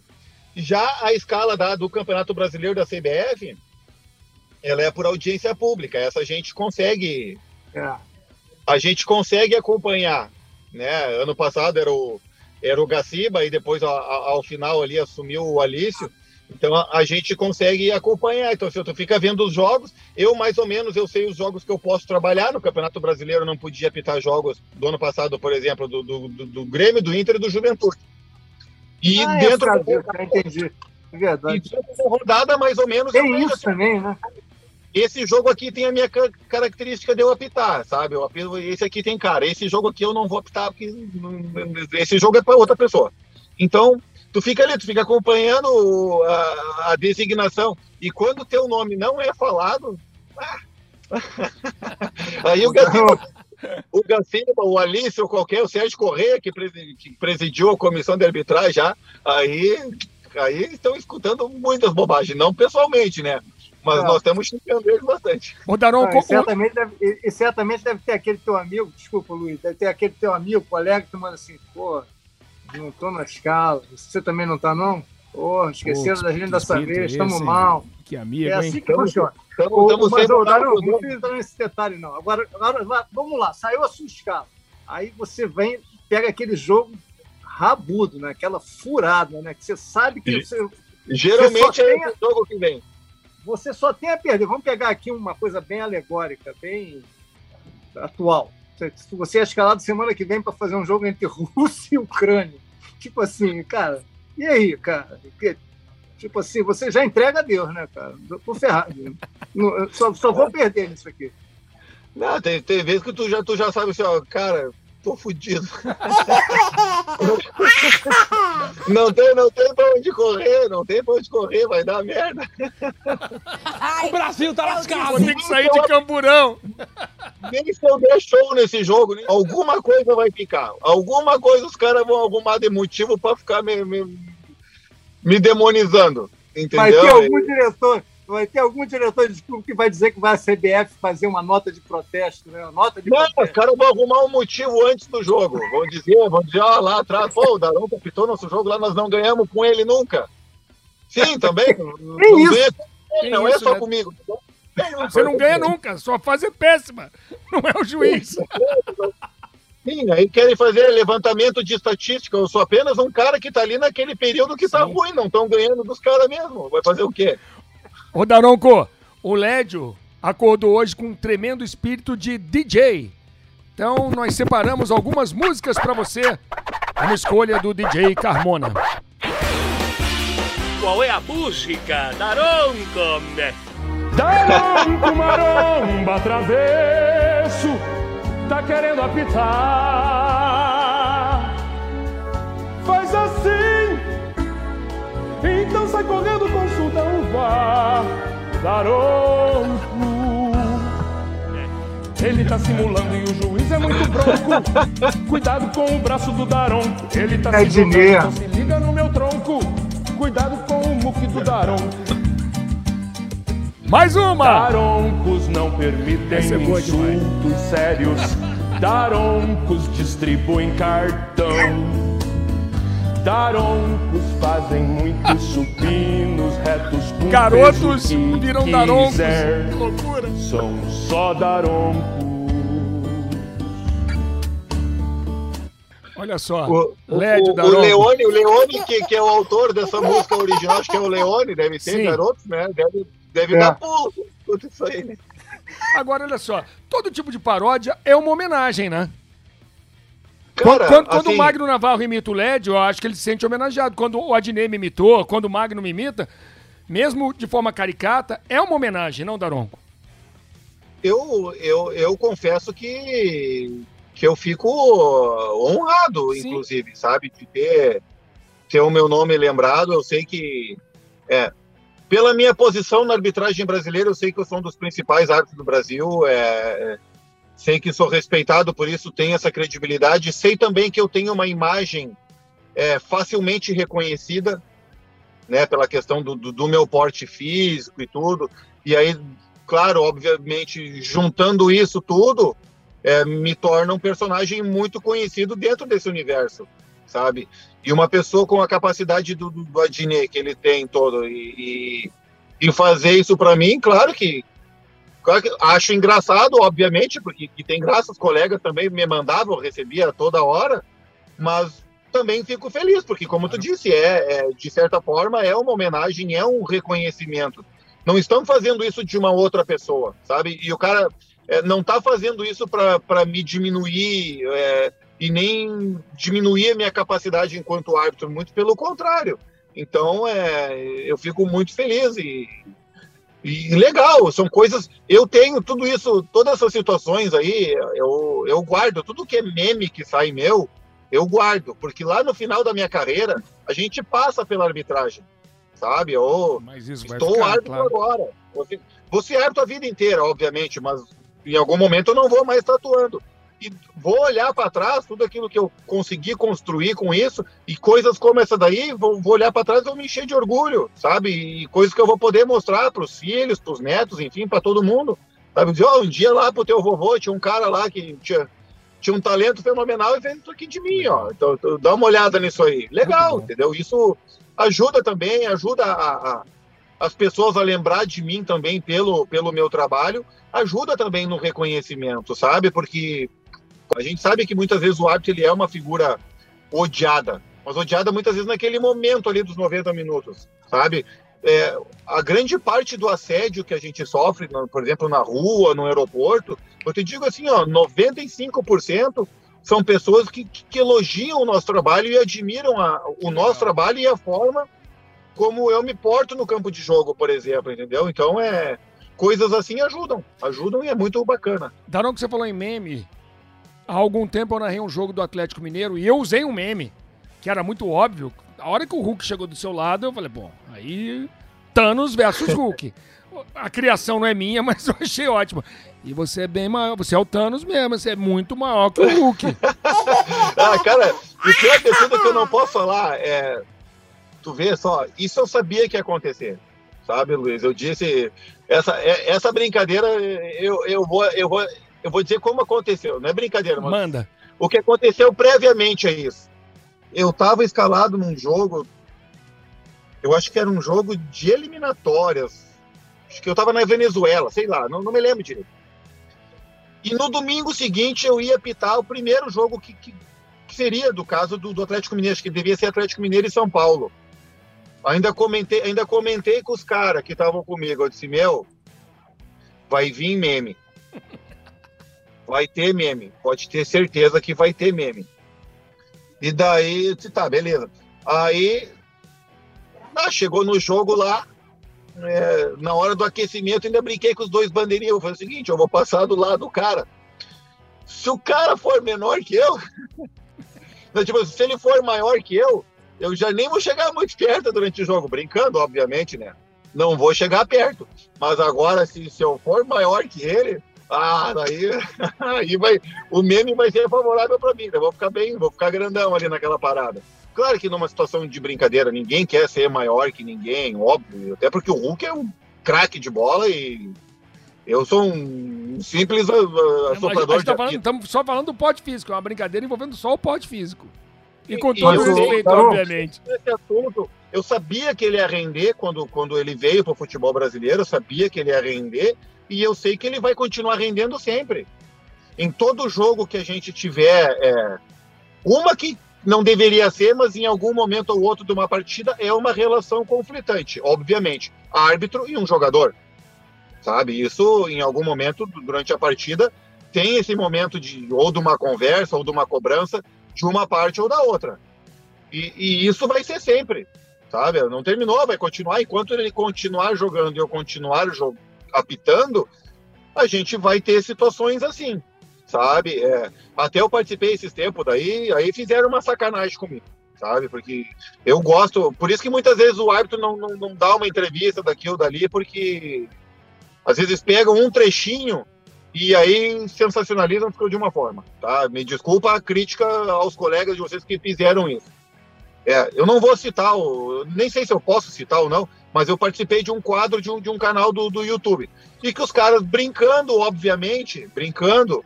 Já a escala da, do Campeonato Brasileiro da CBF, ela é por audiência pública. Essa a gente consegue. É. A gente consegue acompanhar. Né? Ano passado era o, era o Gaciba e depois ao, ao final ali assumiu o Alício. Então a, a, gente consegue acompanhar. Então, se tu fica vendo os jogos, eu mais ou menos eu sei os jogos que eu posso trabalhar. No Campeonato Brasileiro eu não podia apitar jogos do ano passado, por exemplo, do, do, do, do Grêmio, do Inter e do Juventude. E ah, é dentro é da entendi. É verdade. E dentro da rodada, mais ou menos. Tem isso assim, também, né? Esse jogo aqui tem a minha característica de eu apitar, sabe? Eu apito, esse aqui tem cara. Esse jogo aqui eu não vou apitar porque esse jogo é para outra pessoa. Então, tu fica ali, tu fica acompanhando a, a designação. E quando o teu nome não é falado, ah, (laughs) aí o Gaciba, o Gaciba, o Alice ou qualquer, o Sérgio Correia, que, presidiu a comissão de arbitragem já, aí, aí estão escutando muitas bobagens, não pessoalmente, né? Mas Não. nós temos xingando ele bastante. Ô, Daron, Não, e, certamente deve, e- e certamente deve ter aquele teu amigo, desculpa, Luiz, deve ter aquele teu amigo, colega, que manda assim, pô, não tô na escala, você também não tá, não? Pô, esqueceram da gente que dessa vez, estamos mal. que amigo, É hein? assim que Tamo- funciona. Estamos estamos mas, ô, nos não precisa entrar nesse detalhe, não. Agora, agora va- vamos lá, saiu a sua escala. Aí você vem, pega aquele jogo rabudo, né? aquela furada, né? Que você sabe que E- você, Geralmente Você é esse jogo que vem. Você só tem a perder. Vamos pegar aqui uma coisa bem alegórica, bem atual. Você é escalado semana que vem para fazer um jogo entre (laughs) Rússia e Ucrânia, tipo assim, cara, e aí, cara? Tipo assim, você já entrega a Deus, né, cara? Tô ferrado. Eu Só, só vou perder nisso aqui. Não, tem, tem vezes que tu já, tu já sabe assim, ó, cara, tô fudido. não tem, não tem pra onde correr, não tem pra onde correr, vai dar merda. O Brasil tá lascado. Vou ter que sair de camburão. Nem se eu der show nesse jogo, né? alguma coisa vai ficar. Alguma coisa os caras vão arrumar de motivo pra ficar me, me, me demonizando. Vai ter Entendeu? algum diretor, vai ter algum diretor de clube que vai dizer que vai a CBF fazer uma nota de protesto, né? Uma nota de Não, os caras vão arrumar um motivo antes do jogo. Vão dizer, vão dizer, ó, lá atrás, pô, o Darão captou nosso jogo lá, nós não ganhamos com ele nunca. Sim, também. (laughs) não isso. ganha não é isso, só né? comigo. Você não ganha nunca, sua fase é péssima. Não é o juiz. Sim, aí querem fazer levantamento de estatística. Eu sou apenas um cara que tá ali naquele período que tá Sim. ruim, não estão ganhando dos caras mesmo. Vai fazer o quê? Ô, Daronco, o Lédio acordou hoje com um tremendo espírito de DJ. Então, nós separamos algumas músicas pra você. Uma escolha do DJ Carmona. Qual é a música, Daronco? Daronco maromba travesso Tá querendo apitar Faz assim Então sai correndo, consulta o VAR Daronco Ele tá simulando e o juiz é muito bronco (laughs) Cuidado com o braço do Daronco Ele tá É se jogando, dinheiro. então se liga no meu tronco Cuidado com o muque do Daronco Mais uma! Daroncos não permitem Essa é boa demais. insultos sérios. (laughs) Daroncos distribuem cartão. Daroncos fazem muitos (laughs) supinos retos com Garotos que viram daroncos. Que loucura. São só daroncos. Olha só. O, o, Lédio o, o. Leone, o Leone que, que é o autor dessa música original, acho que é o Leone, deve ter Sim. garotos, né? Deve, deve É. dar pulo. Tudo isso aí, né? Agora, olha só. Todo tipo de paródia é uma homenagem, né? Cara, quando quando assim, o Magno Navarro imita o Lédio, eu acho que ele se sente homenageado. Quando o Adnei me imitou, quando o Magno me imita, mesmo de forma caricata, é uma homenagem, não, Daronco? eu, eu, eu confesso que, que eu fico honrado, Sim. inclusive, sabe? De ter, ter o meu nome lembrado. Eu sei que, é, pela minha posição na arbitragem brasileira, eu sei que eu sou um dos principais árbitros do Brasil. É, sei que sou respeitado por isso, tenho essa credibilidade. Sei também que eu tenho uma imagem é, facilmente reconhecida, né? Pela questão do, do, do meu porte físico e tudo. E aí claro, obviamente, juntando isso tudo, é, me torna um personagem muito conhecido dentro desse universo, sabe? E uma pessoa com a capacidade do, do, Adnet que ele tem todo e, e, e fazer isso para mim, claro que acho engraçado, obviamente, porque que tem graça, os colegas também me mandavam, recebia toda hora, mas também fico feliz, porque como tu disse, é, é de certa forma é uma homenagem, é um reconhecimento não estão fazendo isso de uma outra pessoa, sabe? E o cara é, não está fazendo isso para me diminuir é, e nem diminuir a minha capacidade enquanto árbitro, muito pelo contrário. Então, é, eu fico muito feliz e, e legal, são coisas. Eu tenho tudo isso, todas essas situações aí, eu, eu guardo, tudo que é meme que sai meu, eu guardo, porque lá no final da minha carreira, a gente passa pela arbitragem sabe? Ou estou árbitro claro. agora. Você, você é árbitro a vida inteira, obviamente, mas em algum momento eu não vou mais tatuando. E vou olhar para trás, tudo aquilo que eu consegui construir com isso, e coisas como essa daí, vou, vou olhar para trás e vou me encher de orgulho, sabe? E coisas que eu vou poder mostrar para os filhos, para os netos, enfim, para todo mundo. Sabe? Dizer, oh, um dia lá pro teu vovô tinha um cara lá que tinha, tinha um talento fenomenal e fez isso aqui de mim, ó. Então, então dá uma olhada nisso aí. Legal, entendeu? Isso ajuda também, ajuda a, a, as pessoas a lembrar de mim também pelo, pelo meu trabalho, ajuda também no reconhecimento, sabe? Porque a gente sabe que muitas vezes o árbitro ele é uma figura odiada, mas odiada muitas vezes naquele momento ali dos 90 minutos, sabe? É, a grande parte do assédio que a gente sofre, por exemplo, na rua, no aeroporto, eu te digo assim, ó, 95% são pessoas que, que, elogiam o nosso trabalho e admiram a, o nosso trabalho e a forma como eu me porto no campo de jogo, por exemplo, entendeu? Então é coisas assim ajudam, ajudam e é muito bacana. Darão que você falou em meme. Há algum tempo eu narrei um jogo do Atlético Mineiro e eu usei um meme que era muito óbvio. A hora que o Hulk chegou do seu lado, eu falei, bom, aí Thanos versus Hulk. (laughs) A criação não é minha, (laughs) mas eu achei ótimo. E você é bem maior, você é o Thanos mesmo, você é muito maior que o Hulk. (laughs) ah, cara, o pior de tudo que eu não posso falar é tu vê só, isso eu sabia que ia acontecer, sabe, Luiz? Eu disse, essa, é, essa brincadeira, eu, eu, vou, eu, vou, eu vou dizer como aconteceu, não é brincadeira, mas Manda. o que aconteceu previamente a isso. Eu estava escalado num jogo, eu acho que era um jogo de eliminatórias, acho que eu estava na Venezuela, sei lá, não, não me lembro direito. E no domingo seguinte eu ia apitar o primeiro jogo que, que, que seria do caso do, do Atlético Mineiro, acho que devia ser Atlético Mineiro e São Paulo. Ainda comentei, ainda comentei com os caras que estavam comigo. Eu disse, meu, vai vir meme. Vai ter meme. Pode ter certeza que vai ter meme. E daí, tá, beleza. Aí, ah, chegou no jogo lá, é, na hora do aquecimento, ainda brinquei com os dois bandeirinhos. Eu falei o seguinte, eu vou passar do lado do cara. Se o cara for menor que eu, (laughs) tipo, se ele for maior que eu, eu já nem vou chegar muito perto durante o jogo, brincando, obviamente, né? Não vou chegar perto. Mas agora, se, se eu for maior que ele, ah, aí, (laughs) aí vai, o meme vai ser favorável para mim. Eu vou ficar bem, vou ficar grandão ali naquela parada. Claro que numa situação de brincadeira, ninguém quer ser maior que ninguém, óbvio. Até porque o Hulk é um craque de bola e eu sou um simples uh, assoprador Estamos tá só falando do pote físico, é uma brincadeira envolvendo só o pote físico. E com todo o respeito, obviamente. Esse assunto, eu sabia que ele ia render quando, quando ele veio para o futebol brasileiro, eu sabia que ele ia render, e eu sei que ele vai continuar rendendo sempre. Em todo jogo que a gente tiver, é, uma que não deveria ser, mas em algum momento ou outro de uma partida é uma relação conflitante, obviamente. Árbitro e um jogador. Sabe? Isso, em algum momento, durante a partida, tem esse momento de ou de uma conversa ou de uma cobrança de uma parte ou da outra. E, e, isso vai ser sempre, sabe? Não terminou, vai continuar. Enquanto ele continuar jogando e eu continuar jog... apitando, a gente vai ter situações assim, sabe? É, até eu participei esses tempos daí, aí fizeram uma sacanagem comigo, sabe? Porque eu gosto, por isso que muitas vezes o árbitro não, não, não dá uma entrevista daquilo dali, porque às vezes pegam um trechinho e aí sensacionalizam de uma forma, tá? Me desculpa a crítica aos colegas de vocês que fizeram isso. É, eu não vou citar, o, nem sei se eu posso citar ou não, mas eu participei de um quadro de um, de um canal do, do YouTube. E que os caras brincando, obviamente, brincando,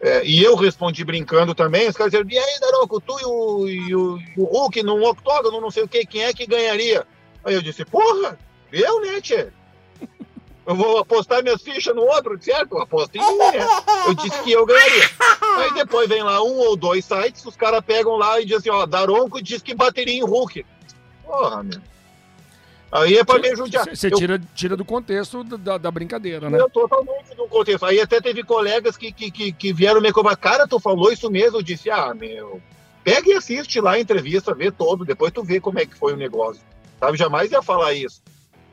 é, e eu respondi brincando também, os caras disseram, e aí, Daroco, tu e o, e o, e o Hulk num octógono, não sei o que, quem é que ganharia? Aí eu disse, porra, eu, né, tchê? Eu vou apostar minhas fichas no outro, certo? Eu aposto em mim, né? Eu disse que eu ganharia. Aí depois vem lá um ou dois sites, os caras pegam lá e dizem assim, ó, Daronco diz que bateria em Hulk. Porra, meu. Aí é pra me ajudar. Você tira, tira do contexto da, da brincadeira, né? Eu, totalmente do contexto. Aí até teve colegas que, que, que, que vieram me cobrar. Cara, tu falou isso mesmo? Eu disse, ah, meu, pega e assiste lá a entrevista, vê todo, depois tu vê como é que foi o negócio. Sabe, jamais ia falar isso.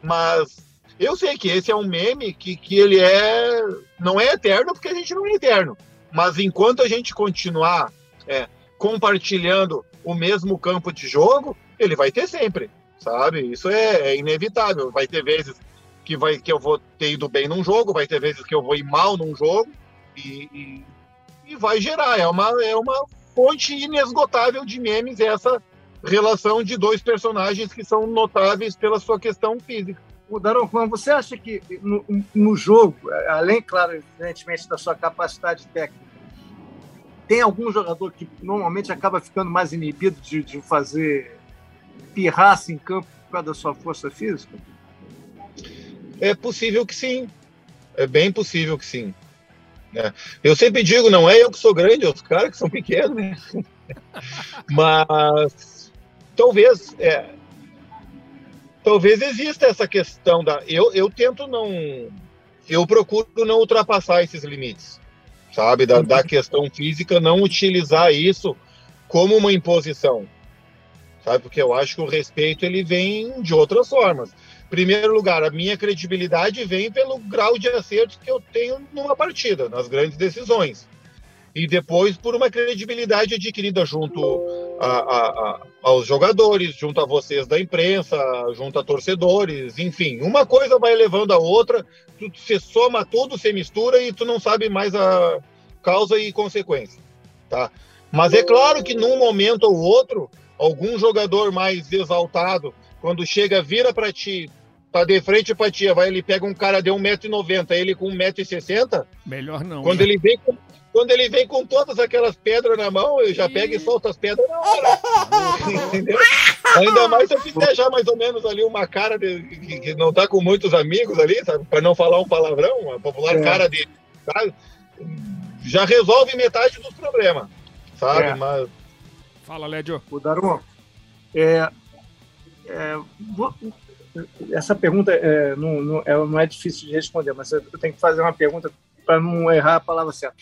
Mas eu sei que esse é um meme que, que ele é. não é eterno, porque a gente não é eterno. Mas enquanto a gente continuar é, compartilhando o mesmo campo de jogo, ele vai ter sempre, sabe? Isso é, é, inevitável. Vai ter vezes que, vai, que eu vou ter ido bem num jogo, vai ter vezes que eu vou ir mal num jogo, e, e, e vai gerar. É uma, é uma fonte inesgotável de memes essa relação de dois personagens que são notáveis pela sua questão física. O Daronco, você acha que no, no, jogo, além, claro, evidentemente, da sua capacidade técnica, tem algum jogador que normalmente acaba ficando mais inibido de, de fazer pirraça em campo por causa da sua força física? É possível que sim. É bem possível que sim. É. Eu sempre digo, não é eu que sou grande, é os caras que são (laughs) pequenos, né? Mas talvez, é, talvez exista essa questão da. Eu, eu tento não. Eu procuro não ultrapassar esses limites, sabe? Da, da questão física, não utilizar isso como uma imposição, sabe? Porque eu acho que o respeito ele vem de outras formas primeiro lugar, a minha credibilidade vem pelo grau de acerto que eu tenho numa partida, nas grandes decisões. E depois por uma credibilidade adquirida junto a, a, a, aos jogadores, junto a vocês da imprensa, junto a torcedores, enfim. Uma coisa vai levando a outra, tu, você soma tudo, você mistura e tu não sabe mais a causa e consequência. Tá? Mas é claro que num momento ou outro, algum jogador mais exaltado, quando chega, vira para ti, tá de frente pra tia, vai, ele pega um cara de 1,90m, ele com 1,60m. Melhor não. Quando né? ele vem com. Quando ele vem com todas aquelas pedras na mão, ele já pega e solta as pedras na hora. (laughs) Entendeu? Ainda mais se eu fizer já mais ou menos ali uma cara de, que, que não tá com muitos amigos ali, sabe? Para não falar um palavrão, a popular é. cara de. Sabe? Já resolve metade dos problemas, sabe? É. Mas... Fala, Lédio. O Darum, é, é, essa pergunta é, não, não, é, não, é, difícil de responder, mas eu tenho que fazer uma pergunta para não errar a palavra certa.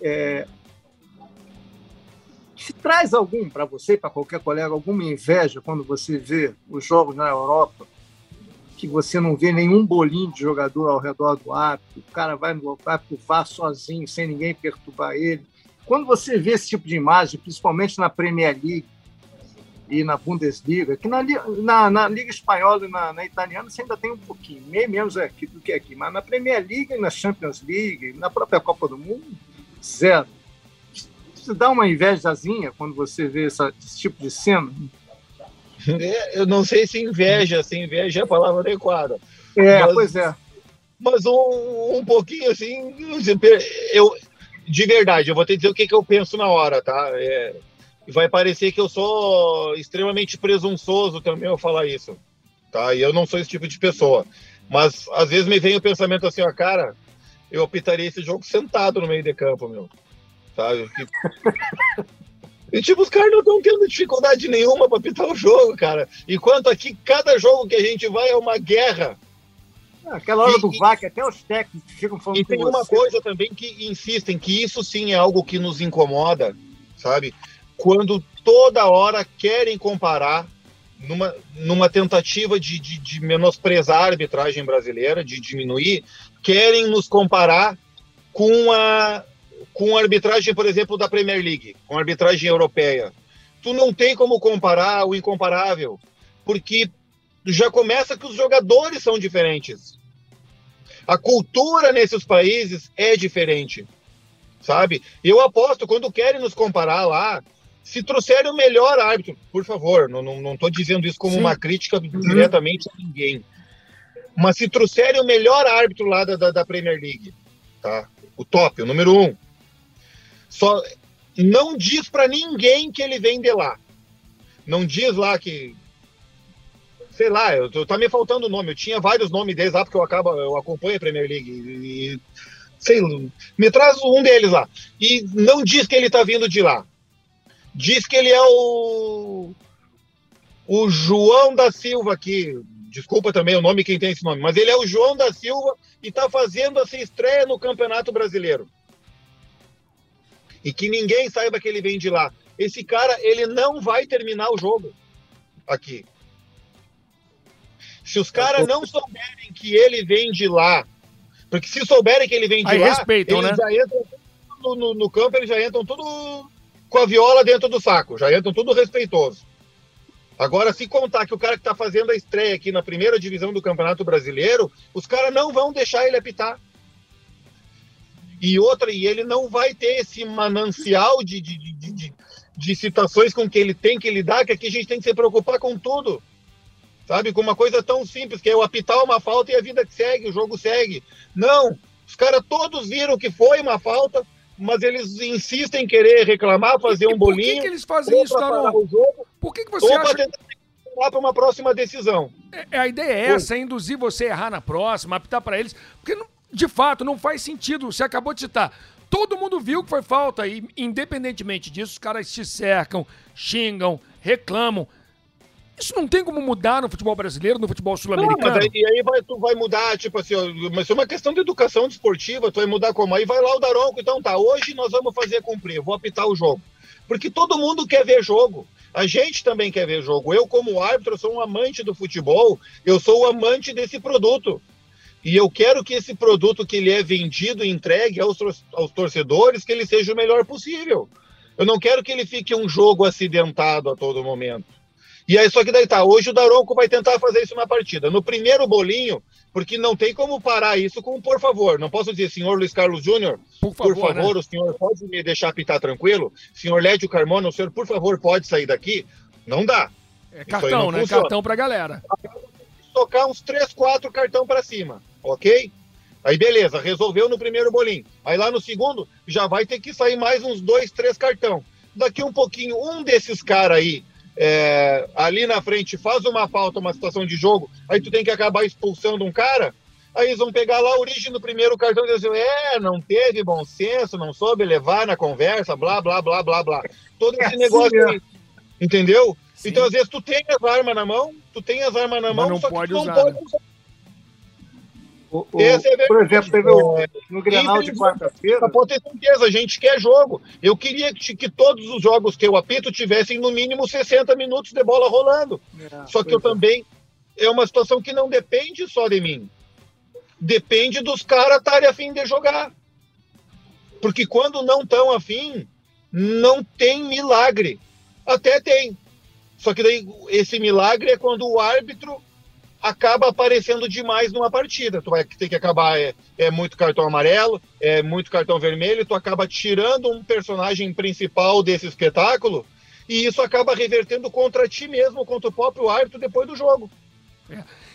É, se traz algum para você, para qualquer colega, alguma inveja quando você vê os jogos na Europa, que você não vê nenhum bolinho de jogador ao redor do árbitro, o cara vai, vai para o VAR sozinho, sem ninguém perturbar ele. Quando você vê esse tipo de imagem, principalmente na Premier League, e na Bundesliga, que na, na, na Liga Espanhola e na, na, Italiana você ainda tem um pouquinho, meio menos aqui do que aqui, mas na Premier League, na Champions League, na própria Copa do Mundo, zero. Você dá uma invejazinha quando você vê essa, esse tipo de cena? É, eu não sei se inveja, se inveja é a palavra adequada. É, mas, pois é. Mas um, um pouquinho assim, eu, de verdade, eu vou te dizer o que, que eu penso na hora, tá? É, vai parecer que eu sou extremamente presunçoso também ao falar isso, tá? E eu não sou esse tipo de pessoa. Mas às vezes me vem o pensamento assim, ó, cara, eu optaria esse jogo sentado no meio de campo, meu. Sabe? (laughs) E, tipo, os caras não estão tendo dificuldade nenhuma para apitar o jogo, cara. Enquanto aqui, cada jogo que a gente vai é uma guerra. Aquela hora e, do VAC, até os técnicos ficam falando E tem uma você. coisa também que insistem, que isso sim é algo que nos incomoda, sabe? quando toda hora querem comparar numa, numa tentativa de, de, de, menosprezar a arbitragem brasileira, de diminuir, querem nos comparar com a, com a arbitragem, por exemplo, da Premier League, com a arbitragem europeia. Tu não tem como comparar o incomparável, porque já começa que os jogadores são diferentes. A cultura nesses países é diferente, sabe? Eu aposto, quando querem nos comparar lá, se trouxerem o melhor árbitro, por favor, não estou não, não dizendo isso como Sim. uma crítica diretamente a ninguém, mas se trouxerem o melhor árbitro lá da, da, da, Premier League, tá? o top, o número um, só não diz para ninguém que ele vem de lá. Não diz lá que. Sei lá, eu, tá me faltando nome. Eu tinha vários nomes deles lá, porque eu, acabo, eu acompanho a Premier League. E, e sei, me traz um deles lá. E não diz que ele tá vindo de lá Diz que ele é o. O João da Silva aqui. Desculpa também o nome quem tem esse nome, mas ele é o João da Silva e está fazendo essa estreia no Campeonato Brasileiro. E que ninguém saiba que ele vem de lá. Esse cara, ele não vai terminar o jogo aqui. Se os caras não souberem que ele vem de lá, porque se souberem que ele vem de Aí lá, respeitam, eles né? já entram no, no, no, campo, eles já entram tudo com a viola dentro do saco, já entram tudo respeitoso. Agora, se contar que o cara que está fazendo a estreia aqui na primeira divisão do Campeonato Brasileiro, os caras não vão deixar ele apitar. E outra, e ele não vai ter esse manancial de, de, de, de, de situações com que ele tem que lidar, que aqui a gente tem que se preocupar com tudo. Sabe? Com uma coisa tão simples, que é o apitar uma falta e a vida que segue, o jogo segue. Não! Os caras todos viram que foi uma falta, mas eles insistem em querer reclamar, fazer E um por bolinho. que, que eles fazem isso, jogo, Por que, que você ou acha para tentar para uma próxima decisão. É, a ideia é essa, é induzir você a errar na próxima, apitar pra eles, porque não- de fato não faz sentido. Você acabou de citar. Todo mundo viu que foi falta e, independentemente disso, os caras se cercam, xingam, reclamam. Isso não tem como mudar no futebol brasileiro, no futebol sul-americano. e aí vai, tu vai mudar, tipo assim, ó, mas é uma questão de educação desportiva, tu vai mudar como? Aí vai lá o Daronco, então tá, hoje nós vamos fazer cumprir, vou apitar o jogo. Porque todo mundo quer ver jogo. A gente também quer ver jogo. Eu, como árbitro, sou um amante do futebol, eu sou o amante desse produto. E eu quero que esse produto que ele é vendido e entregue aos, aos torcedores, que ele seja o melhor possível. Eu não quero que ele fique um jogo acidentado a todo momento. E aí, só que daí tá, hoje o Daronco vai tentar fazer isso na partida. No primeiro bolinho, porque não tem como parar isso com um por favor. Não posso dizer, senhor Luiz Carlos Júnior, Por por favor, favor, né? o senhor pode me deixar apitar tranquilo? Senhor Lédio Carmona, o senhor, por favor, pode sair daqui? Não dá. É cartão, né? funciona. Cartão pra galera. Tocar uns 3, 4 cartão para cima, ok? Aí beleza, resolveu no primeiro bolinho. Aí lá no segundo, já vai ter que sair mais uns dois, três cartão. Daqui um pouquinho, um desses caras aí, é, ali na frente, faz uma falta, uma situação de jogo, aí tu tem que acabar expulsando um cara, aí eles vão pegar lá a origem do primeiro cartão e dizer, é, não teve bom senso, não soube levar na conversa, blá, blá, blá, blá, blá. Todo É esse assim negócio aí, entendeu? Sim. Então, às vezes, tu tem as armas na mão, tu tem as armas na Mas mão, não só que pode tu não usar, pode né? usar. O- o- é por exemplo, teve o, no Grenal de quarta-feira. Pode ter certeza, a gente quer jogo. Eu queria que, que todos os jogos que eu apito tivessem no mínimo 60 minutos de bola rolando. É, Só que eu é. também. É uma situação que não depende só de mim. Depende dos caras estarem afim de jogar. Porque quando não estão afim, não tem milagre. Até tem. Só que daí esse milagre é quando o árbitro acaba aparecendo demais numa partida. Tu vai ter que acabar é, é muito cartão amarelo, é muito cartão vermelho, tu acaba tirando um personagem principal desse espetáculo e isso acaba revertendo contra ti mesmo, contra o próprio árbitro depois do jogo.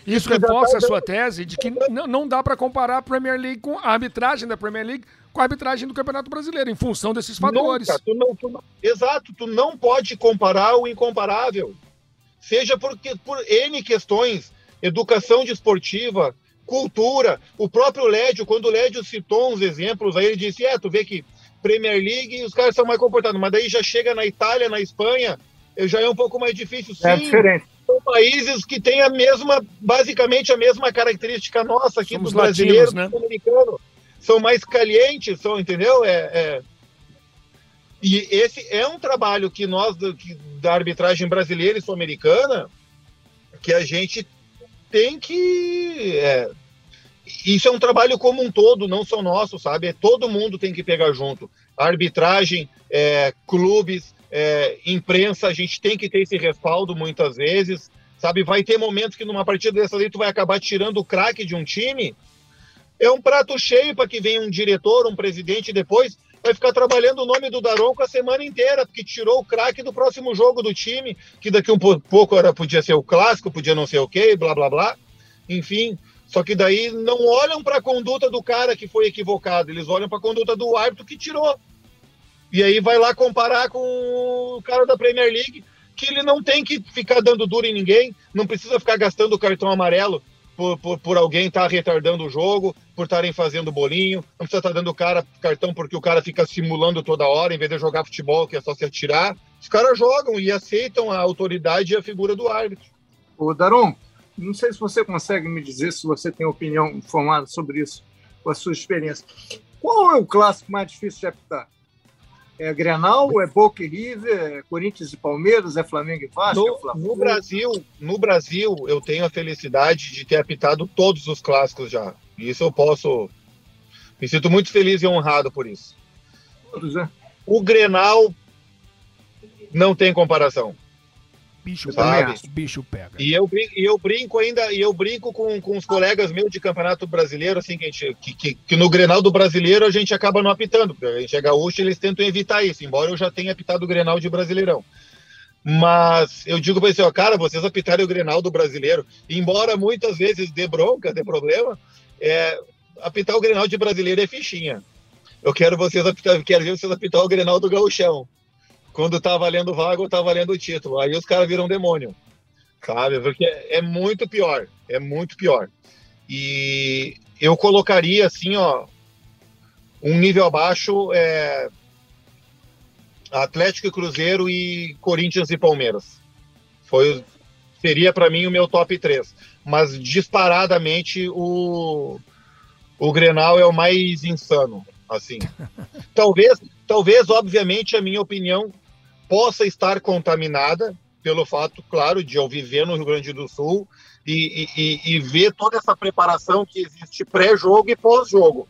Isso já tá reforça a sua tese de que não dá pra comparar a Premier League com a arbitragem da Premier League com a arbitragem do Campeonato Brasileiro, em função desses fatores. Nunca, tu não, tu não- exato, tu não pode comparar o incomparável. Seja porque, por N questões, educação desportiva, cultura, o próprio Lédio, quando o Lédio citou uns exemplos, aí ele disse, é, tu vê que Premier League os caras são mais comportados, mas daí já chega na Itália, na Espanha, eh, já é um pouco mais difícil. É Sim, diferente. são países que têm a mesma, basicamente a mesma característica nossa aqui Somos do brasileiro, latinos, né? do americano. São mais calientes, são, entendeu? É, é- E esse é um trabalho que nós, da arbitragem brasileira e sul-americana, que a gente tem que. é, Isso é um trabalho como um todo, não só nosso, sabe? É, todo mundo tem que pegar junto. Arbitragem, é, clubes, é, imprensa, a gente tem que ter esse respaldo muitas vezes, sabe? Vai ter momentos que numa partida dessa aí tu vai acabar tirando o craque de um time. É um prato cheio para que venha um diretor, um presidente depois, vai ficar trabalhando o nome do Daronco a semana inteira, porque tirou o craque do próximo jogo do time, que daqui um po- pouco era, podia ser o clássico, podia não ser o quê, blá blá blá. Enfim, só que daí não olham para a conduta do cara que foi equivocado, eles olham para a conduta do árbitro que tirou. E aí vai lá comparar com o cara da Premier League, que ele não tem que ficar dando duro em ninguém, não precisa ficar gastando o cartão amarelo por, por, por alguém estar retardando o jogo, por estarem fazendo bolinho, não precisa estar dando o cara cartão porque o cara fica simulando toda hora, em vez de jogar futebol, que é só se atirar. Os caras jogam e aceitam a autoridade e a figura do árbitro. O Daron, não sei se você consegue me dizer se você tem opinião formada sobre isso, com a sua experiência. Qual é o clássico mais difícil de apitar? É Grenal, é Boca e River, é Corinthians e Palmeiras, é Flamengo e Vasco, é No, Fla-Flu? no Brasil, no Brasil, eu tenho a felicidade de ter apitado todos os clássicos já. E isso eu posso. Me sinto muito feliz e honrado por isso. Todos, né? O Grenal não tem comparação. Bicho Sabe? pega. Bicho pega. E eu, brin- e eu brinco ainda, e eu brinco com, com os colegas meus de campeonato brasileiro, assim, que, a gente, que, que, que no Grenal do brasileiro a gente acaba não apitando, porque a gente é gaúcho e eles tentam evitar isso, embora eu já tenha apitado o Grenal de brasileirão. Mas eu digo pra eles, ó, cara, vocês apitarem o Grenal do brasileiro, embora muitas vezes dê bronca, dê problema, é, apitar o Grenal de brasileiro é fichinha. Eu quero vocês apitar, quero ver vocês apitar o Grenal do gauchão. Quando tá valendo vaga ou tá valendo o título. Aí os caras viram demônio sabe? Porque é muito pior, é muito pior. E eu colocaria assim, ó, um nível abaixo é Atlético e Cruzeiro e Corinthians e Palmeiras. Foi seria para mim o meu top 3, mas disparadamente o o Grenal é o mais insano, assim. (laughs) Talvez, talvez obviamente a minha opinião possa estar contaminada pelo fato, claro, de eu viver no Rio Grande do Sul e, e, e ver toda essa preparação que existe pré-jogo e pós-jogo.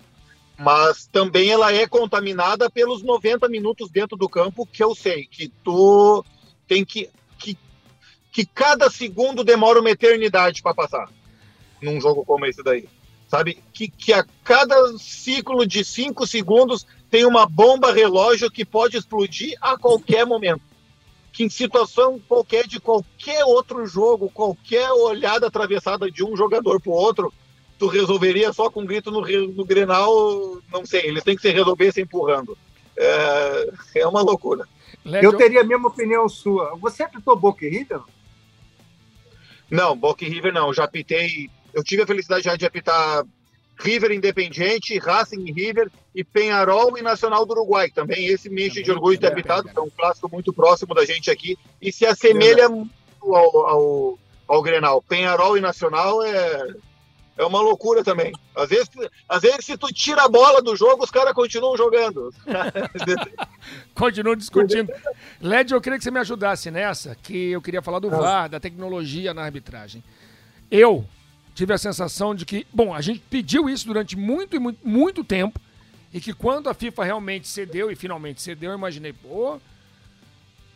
Mas também ela é contaminada pelos 90 minutos dentro do campo, que eu sei que tu tem que. que, que cada segundo demora uma eternidade para passar num jogo como esse daí. Sabe? Que, que a cada ciclo de cinco segundos tem uma bomba relógio que pode explodir a qualquer momento que em situação qualquer de qualquer outro jogo, qualquer olhada atravessada de um jogador para o outro, tu resolveria só com um grito no, no Grenal, não sei, eles têm que se resolver se empurrando. É, é uma loucura. Eu teria a mesma opinião sua. Você apitou Boca e River? Não, Boca e River não. Já apitei. Eu tive a felicidade já de apitar River Independiente, Racing e River e Penharol e Nacional do Uruguai. Também esse me enche de orgulho de ter apitado, que é um clássico muito próximo da gente aqui e se assemelha muito ao, ao, ao Grenal. Penharol e Nacional é, é uma loucura também. Às vezes, às vezes, se tu tira a bola do jogo, os caras continuam jogando. (laughs) Continuam discutindo. Led, eu queria que você me ajudasse nessa, que eu queria falar do VAR, da tecnologia na arbitragem. Eu tive a sensação de que, bom, a gente pediu isso durante muito e muito, muito tempo, e que quando a FIFA realmente cedeu, e finalmente cedeu, eu imaginei, pô,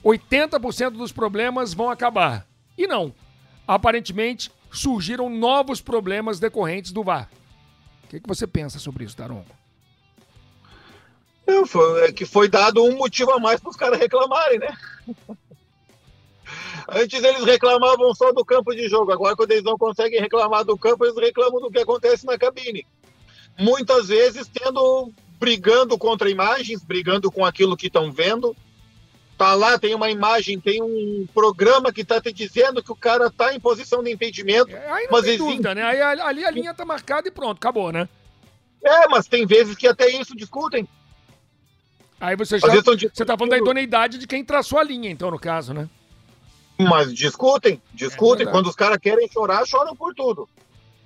80% dos problemas vão acabar. E não. Aparentemente, surgiram novos problemas decorrentes do VAR. O que, que você pensa sobre isso, Daronco? Não, foi, é que foi dado um motivo a mais para os caras reclamarem, né? Antes eles reclamavam só do campo de jogo, agora quando eles não conseguem reclamar do campo, eles reclamam do que acontece na cabine. Muitas vezes tendo brigando contra imagens, brigando com aquilo que estão vendo. Tá lá, tem uma imagem, tem um programa que tá te dizendo que o cara tá em posição de impedimento. É, Aí não mas tem existe- dúvida, né? Aí ali a linha tá marcada e pronto, acabou, né? É, mas tem vezes que até isso discutem. Aí você já. Você tá falando da idoneidade de quem traçou a linha, então, no caso, né? Mas discutem, discutem. verdade. Quando os caras querem chorar, choram por tudo.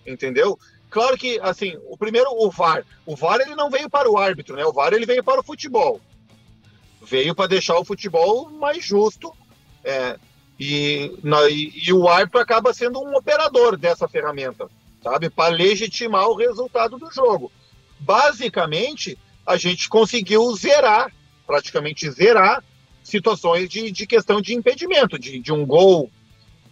Entendeu? Claro que, assim, o primeiro, o VAR. O VAR, ele não veio para o árbitro, né? O VAR, ele veio para o futebol. Veio para deixar o futebol mais justo. é, e, na- e- e o árbitro acaba sendo um operador dessa ferramenta, sabe? Para legitimar o resultado do jogo. Basicamente, a gente conseguiu zerar, praticamente zerar, situações de, de questão de impedimento, de, de um gol,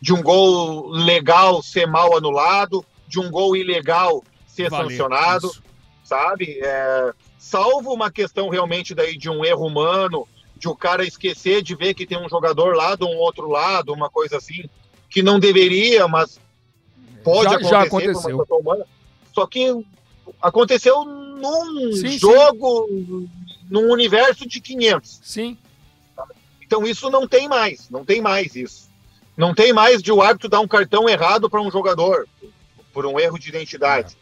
de um gol legal ser mal anulado, de um gol ilegal ser Valeu, sancionado, isso. sabe? É, salvo uma questão realmente daí de um erro humano, de o cara esquecer de ver que tem um jogador lá do um outro lado, uma coisa assim, que não deveria, mas pode Já- acontecer. já aconteceu. humana. Só que aconteceu num Sim, sim. jogo, num universo de 500. Sim. Então isso não tem mais, não tem mais isso. Não tem mais de o árbitro dar um cartão errado para um jogador por um erro de identidade.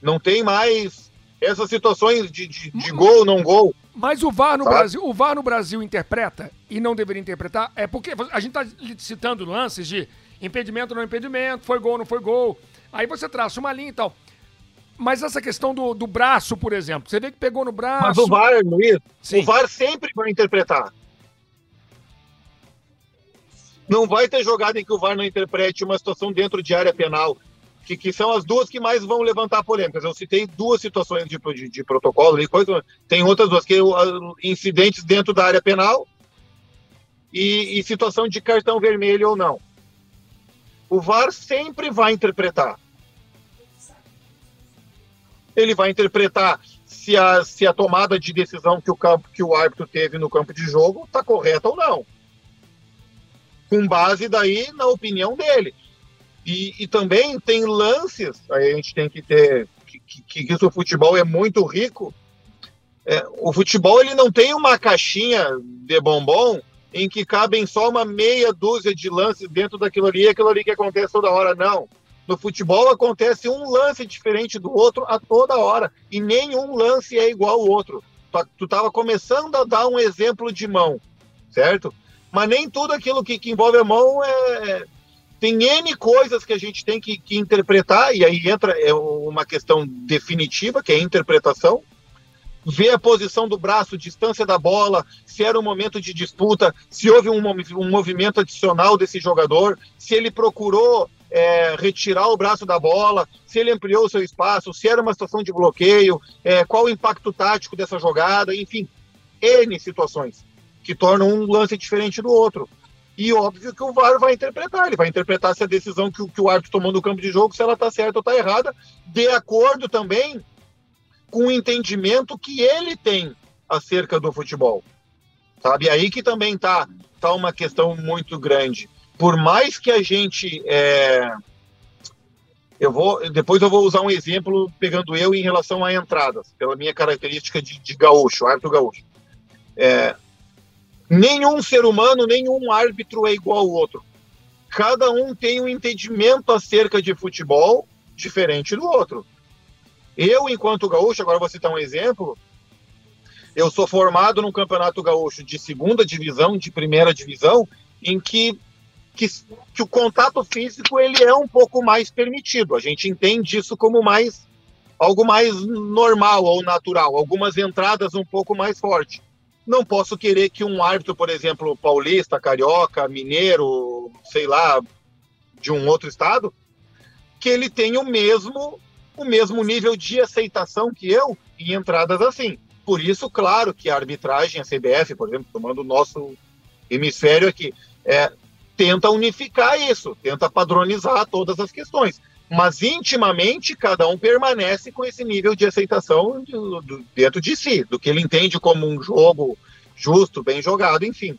Não tem mais essas situações de, de, de gol, não gol. Mas o VAR no Sabe? Brasil, o VAR no Brasil interpreta e não deveria interpretar, é porque a gente tá citando lances de impedimento não impedimento, foi gol não foi gol. Aí você traça uma linha e tal. Mas essa questão do, do braço, por exemplo, você vê que pegou no braço. Mas o VAR, Luiz, Sim. o VAR sempre vai interpretar. Não vai ter jogada em que o VAR não interprete uma situação dentro de área penal, que, que são as duas que mais vão levantar polêmicas. Eu citei duas situações de, de, de protocolo, e coisa, tem outras duas, que é incidentes dentro da área penal e, e situação de cartão vermelho ou não. O VAR sempre vai interpretar. Ele vai interpretar se a, se a tomada de decisão que o, campo, que o árbitro teve no campo de jogo está correta ou não. Com base daí na opinião dele. E, e também tem lances, aí a gente tem que ter que, que, que o futebol é muito rico. É, o futebol ele não tem uma caixinha de bombom em que cabem só uma meia dúzia de lances dentro daquilo ali, aquilo ali que acontece toda hora, não. No futebol acontece um lance diferente do outro a toda hora, e nenhum lance é igual ao outro. Tu estava começando a dar um exemplo de mão, certo? Mas nem tudo aquilo que, que envolve a mão é. Tem N coisas que a gente tem que, que interpretar, e aí entra é uma questão definitiva, que é a interpretação, ver a posição do braço, distância da bola, se era um momento de disputa, se houve um, um movimento adicional desse jogador, se ele procurou é, retirar o braço da bola, se ele ampliou seu espaço, se era uma situação de bloqueio, é, qual o impacto tático dessa jogada, enfim, N situações que tornam um lance diferente do outro. E óbvio que o VAR vai interpretar, ele vai interpretar se a decisão que, que o árbitro tomou no campo de jogo, se ela está certa ou está errada, de acordo também com o entendimento que ele tem acerca do futebol. Sabe? Aí que também tá, tá uma questão muito grande. Por mais que a gente. É... Eu vou, depois eu vou usar um exemplo pegando eu em relação a entradas, pela minha característica de, de gaúcho, árbitro gaúcho. É, nenhum ser humano, nenhum árbitro é igual ao outro. Cada um tem um entendimento acerca de futebol diferente do outro. Eu, enquanto gaúcho, agora vou citar um exemplo, eu sou formado no Campeonato Gaúcho de segunda divisão, de primeira divisão, em que, que, que, o contato físico ele é um pouco mais permitido. A gente entende isso como mais algo mais normal ou natural, algumas entradas um pouco mais fortes. Não posso querer que um árbitro, por exemplo, paulista, carioca, mineiro, sei lá, de um outro estado, que ele tenha o mesmo o mesmo nível de aceitação que eu em entradas assim. Por isso, claro que a arbitragem, a CBF, por exemplo, tomando o nosso hemisfério aqui, é, tenta unificar isso, tenta padronizar todas as questões. Mas intimamente, cada um permanece com esse nível de aceitação dentro de si, do que ele entende como um jogo justo, bem jogado, enfim.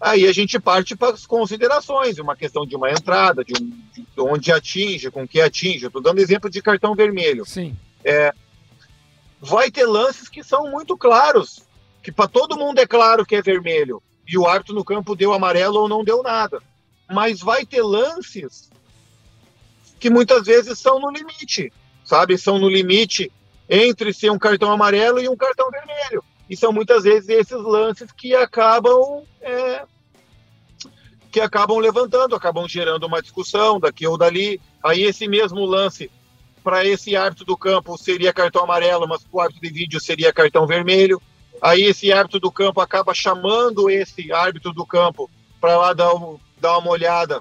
Aí a gente parte para as considerações, uma questão de uma entrada, de, um, de onde atinge, com que atinge. Estou dando exemplo de cartão vermelho. Sim. É, vai ter lances que são muito claros, que para todo mundo é claro que é vermelho, e o árbitro no campo deu amarelo ou não deu nada. Mas vai ter lances que muitas vezes são no limite, sabe? São no limite entre ser um cartão amarelo e um cartão vermelho. E são muitas vezes esses lances que acabam é, que acabam levantando, acabam gerando uma discussão daqui ou dali. Aí esse mesmo lance para esse árbitro do campo seria cartão amarelo, mas para o árbitro de vídeo seria cartão vermelho. Aí esse árbitro do campo acaba chamando esse árbitro do campo para lá dar, dar uma olhada.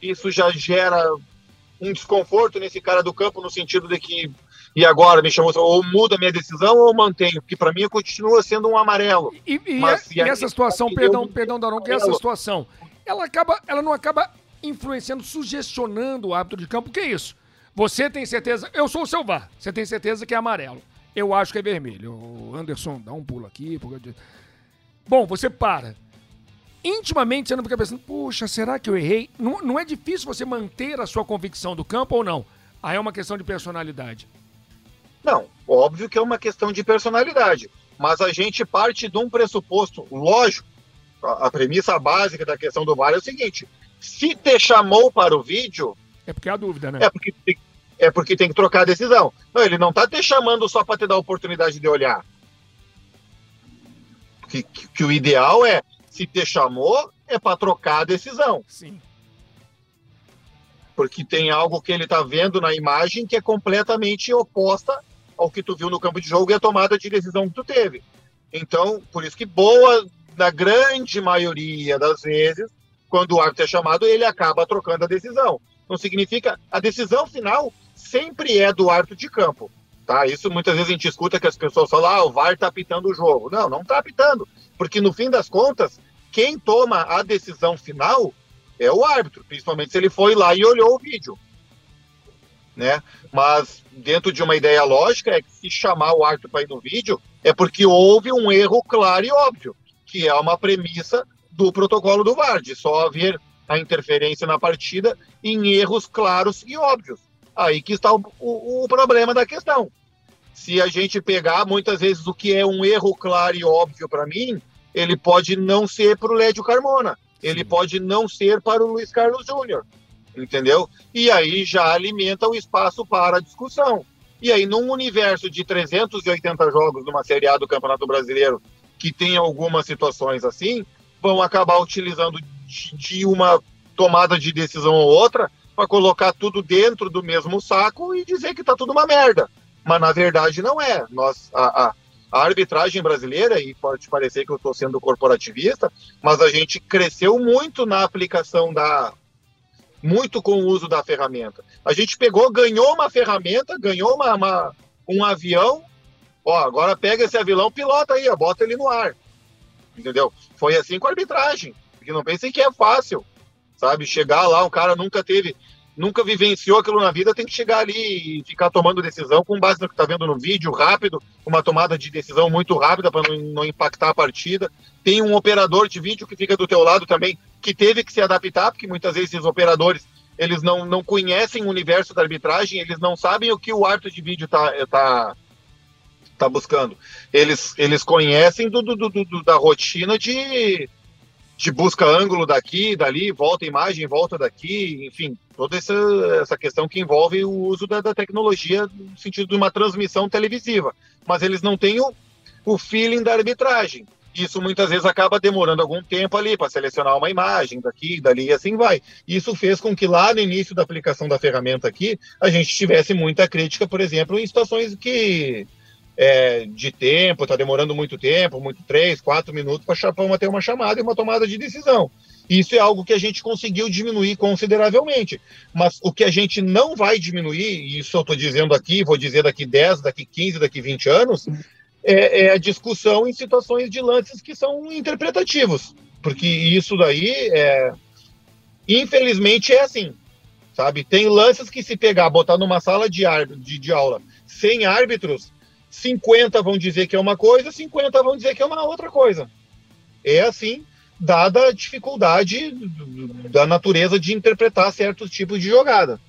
Isso já gera um desconforto nesse cara do campo no sentido de que e agora me chamou, ou muda minha decisão ou mantenho, porque para mim continua sendo um amarelo. E, e, Mas, e, e essa situação, perdão, eu... perdão, Daron, que essa situação, ela, acaba, ela não acaba influenciando, sugestionando o árbitro de campo, que é isso? Você tem certeza, eu sou o seu VAR, você tem certeza que é amarelo. Eu acho que é vermelho. O Anderson, dá um pulo aqui. Porque... Bom, você para. Intimamente você não fica pensando, puxa, será que eu errei? Não, não é difícil você manter a sua convicção do campo ou não? Aí é uma questão de personalidade. Não, óbvio que é uma questão de personalidade, mas a gente parte de um pressuposto, lógico, a, a premissa básica da questão do VAR é o seguinte: se te chamou para o vídeo. É porque há dúvida, né? É porque, é porque tem que trocar a decisão. Não, ele não está te chamando só para te dar a oportunidade de olhar. Que, que, que o ideal é, se te chamou, é para trocar a decisão. Sim porque tem algo que ele está vendo na imagem que é completamente oposta ao que tu viu no campo de jogo e a tomada de decisão que tu teve. Então, por isso que boa, na grande maioria das vezes, quando o árbitro é chamado, ele acaba trocando a decisão. Não significa a decisão final sempre é do árbitro de campo. Tá? Isso muitas vezes a gente escuta que as pessoas falam: "Ah, o VAR está apitando o jogo". Não, não está apitando, porque no fim das contas, quem toma a decisão final é o árbitro, principalmente se ele foi lá e olhou o vídeo. Né? Mas dentro de uma ideia lógica é que se chamar o árbitro para ir no vídeo é porque houve um erro claro e óbvio, que é uma premissa do protocolo do VAR, de só haver a interferência na partida em erros claros e óbvios. Aí que está o, o, o problema da questão. Se a gente pegar muitas vezes o que é um erro claro e óbvio para mim, ele pode não ser para o Lédio Carmona, ele pode não ser para o Luiz Carlos Júnior, entendeu? E aí já alimenta o espaço para a discussão. E aí, num universo de 380 jogos numa Série A do Campeonato Brasileiro, que tem algumas situações assim, vão acabar utilizando de uma tomada de decisão ou outra para colocar tudo dentro do mesmo saco e dizer que está tudo uma merda. Mas na verdade não é. Nós, a, a, a arbitragem brasileira, e pode parecer que eu estou sendo corporativista, mas a gente cresceu muito na aplicação da. muito com o uso da ferramenta. A gente pegou, ganhou uma ferramenta, ganhou uma, uma um avião. Ó, agora pega esse avião, pilota aí, ó, bota ele no ar. Entendeu? Foi assim com a arbitragem. Porque não pensem que é fácil, sabe? Chegar lá, um cara nunca teve nunca vivenciou aquilo na vida, tem que chegar ali e ficar tomando decisão com base no que está vendo no vídeo, rápido, uma tomada de decisão muito rápida para não, não, impactar a partida. Tem um operador de vídeo que fica do teu lado também, que teve que se adaptar, porque muitas vezes esses operadores eles não, não conhecem o universo da arbitragem, eles não sabem o que o árbitro de vídeo está tá, tá buscando. Eles, eles conhecem do, do, do, da rotina de de busca ângulo daqui, dali, volta imagem, volta daqui, enfim, toda essa, essa questão que envolve o uso da, da tecnologia no sentido de uma transmissão televisiva. Mas eles não têm o, o feeling da arbitragem. Isso muitas vezes acaba demorando algum tempo ali para selecionar uma imagem daqui, dali e assim vai. Isso fez com que lá no início da aplicação da ferramenta aqui, a gente tivesse muita crítica, por exemplo, em situações que é, de tempo, está demorando muito tempo, muito três, quatro minutos para ter uma chamada e uma tomada de decisão. Isso é algo que a gente conseguiu diminuir consideravelmente. Mas o que a gente não vai diminuir, e isso eu estou dizendo aqui, vou dizer daqui 10, daqui 15, daqui 20 anos, é, é, a discussão em situações de lances que são interpretativos. Porque isso daí, é, infelizmente, é assim. Sabe? Tem lances que se pegar, botar numa sala de, de, de aula sem árbitros, 50 vão dizer que é uma coisa, 50 vão dizer que é uma outra coisa. É assim, dada a dificuldade da natureza de interpretar certos tipos de jogada.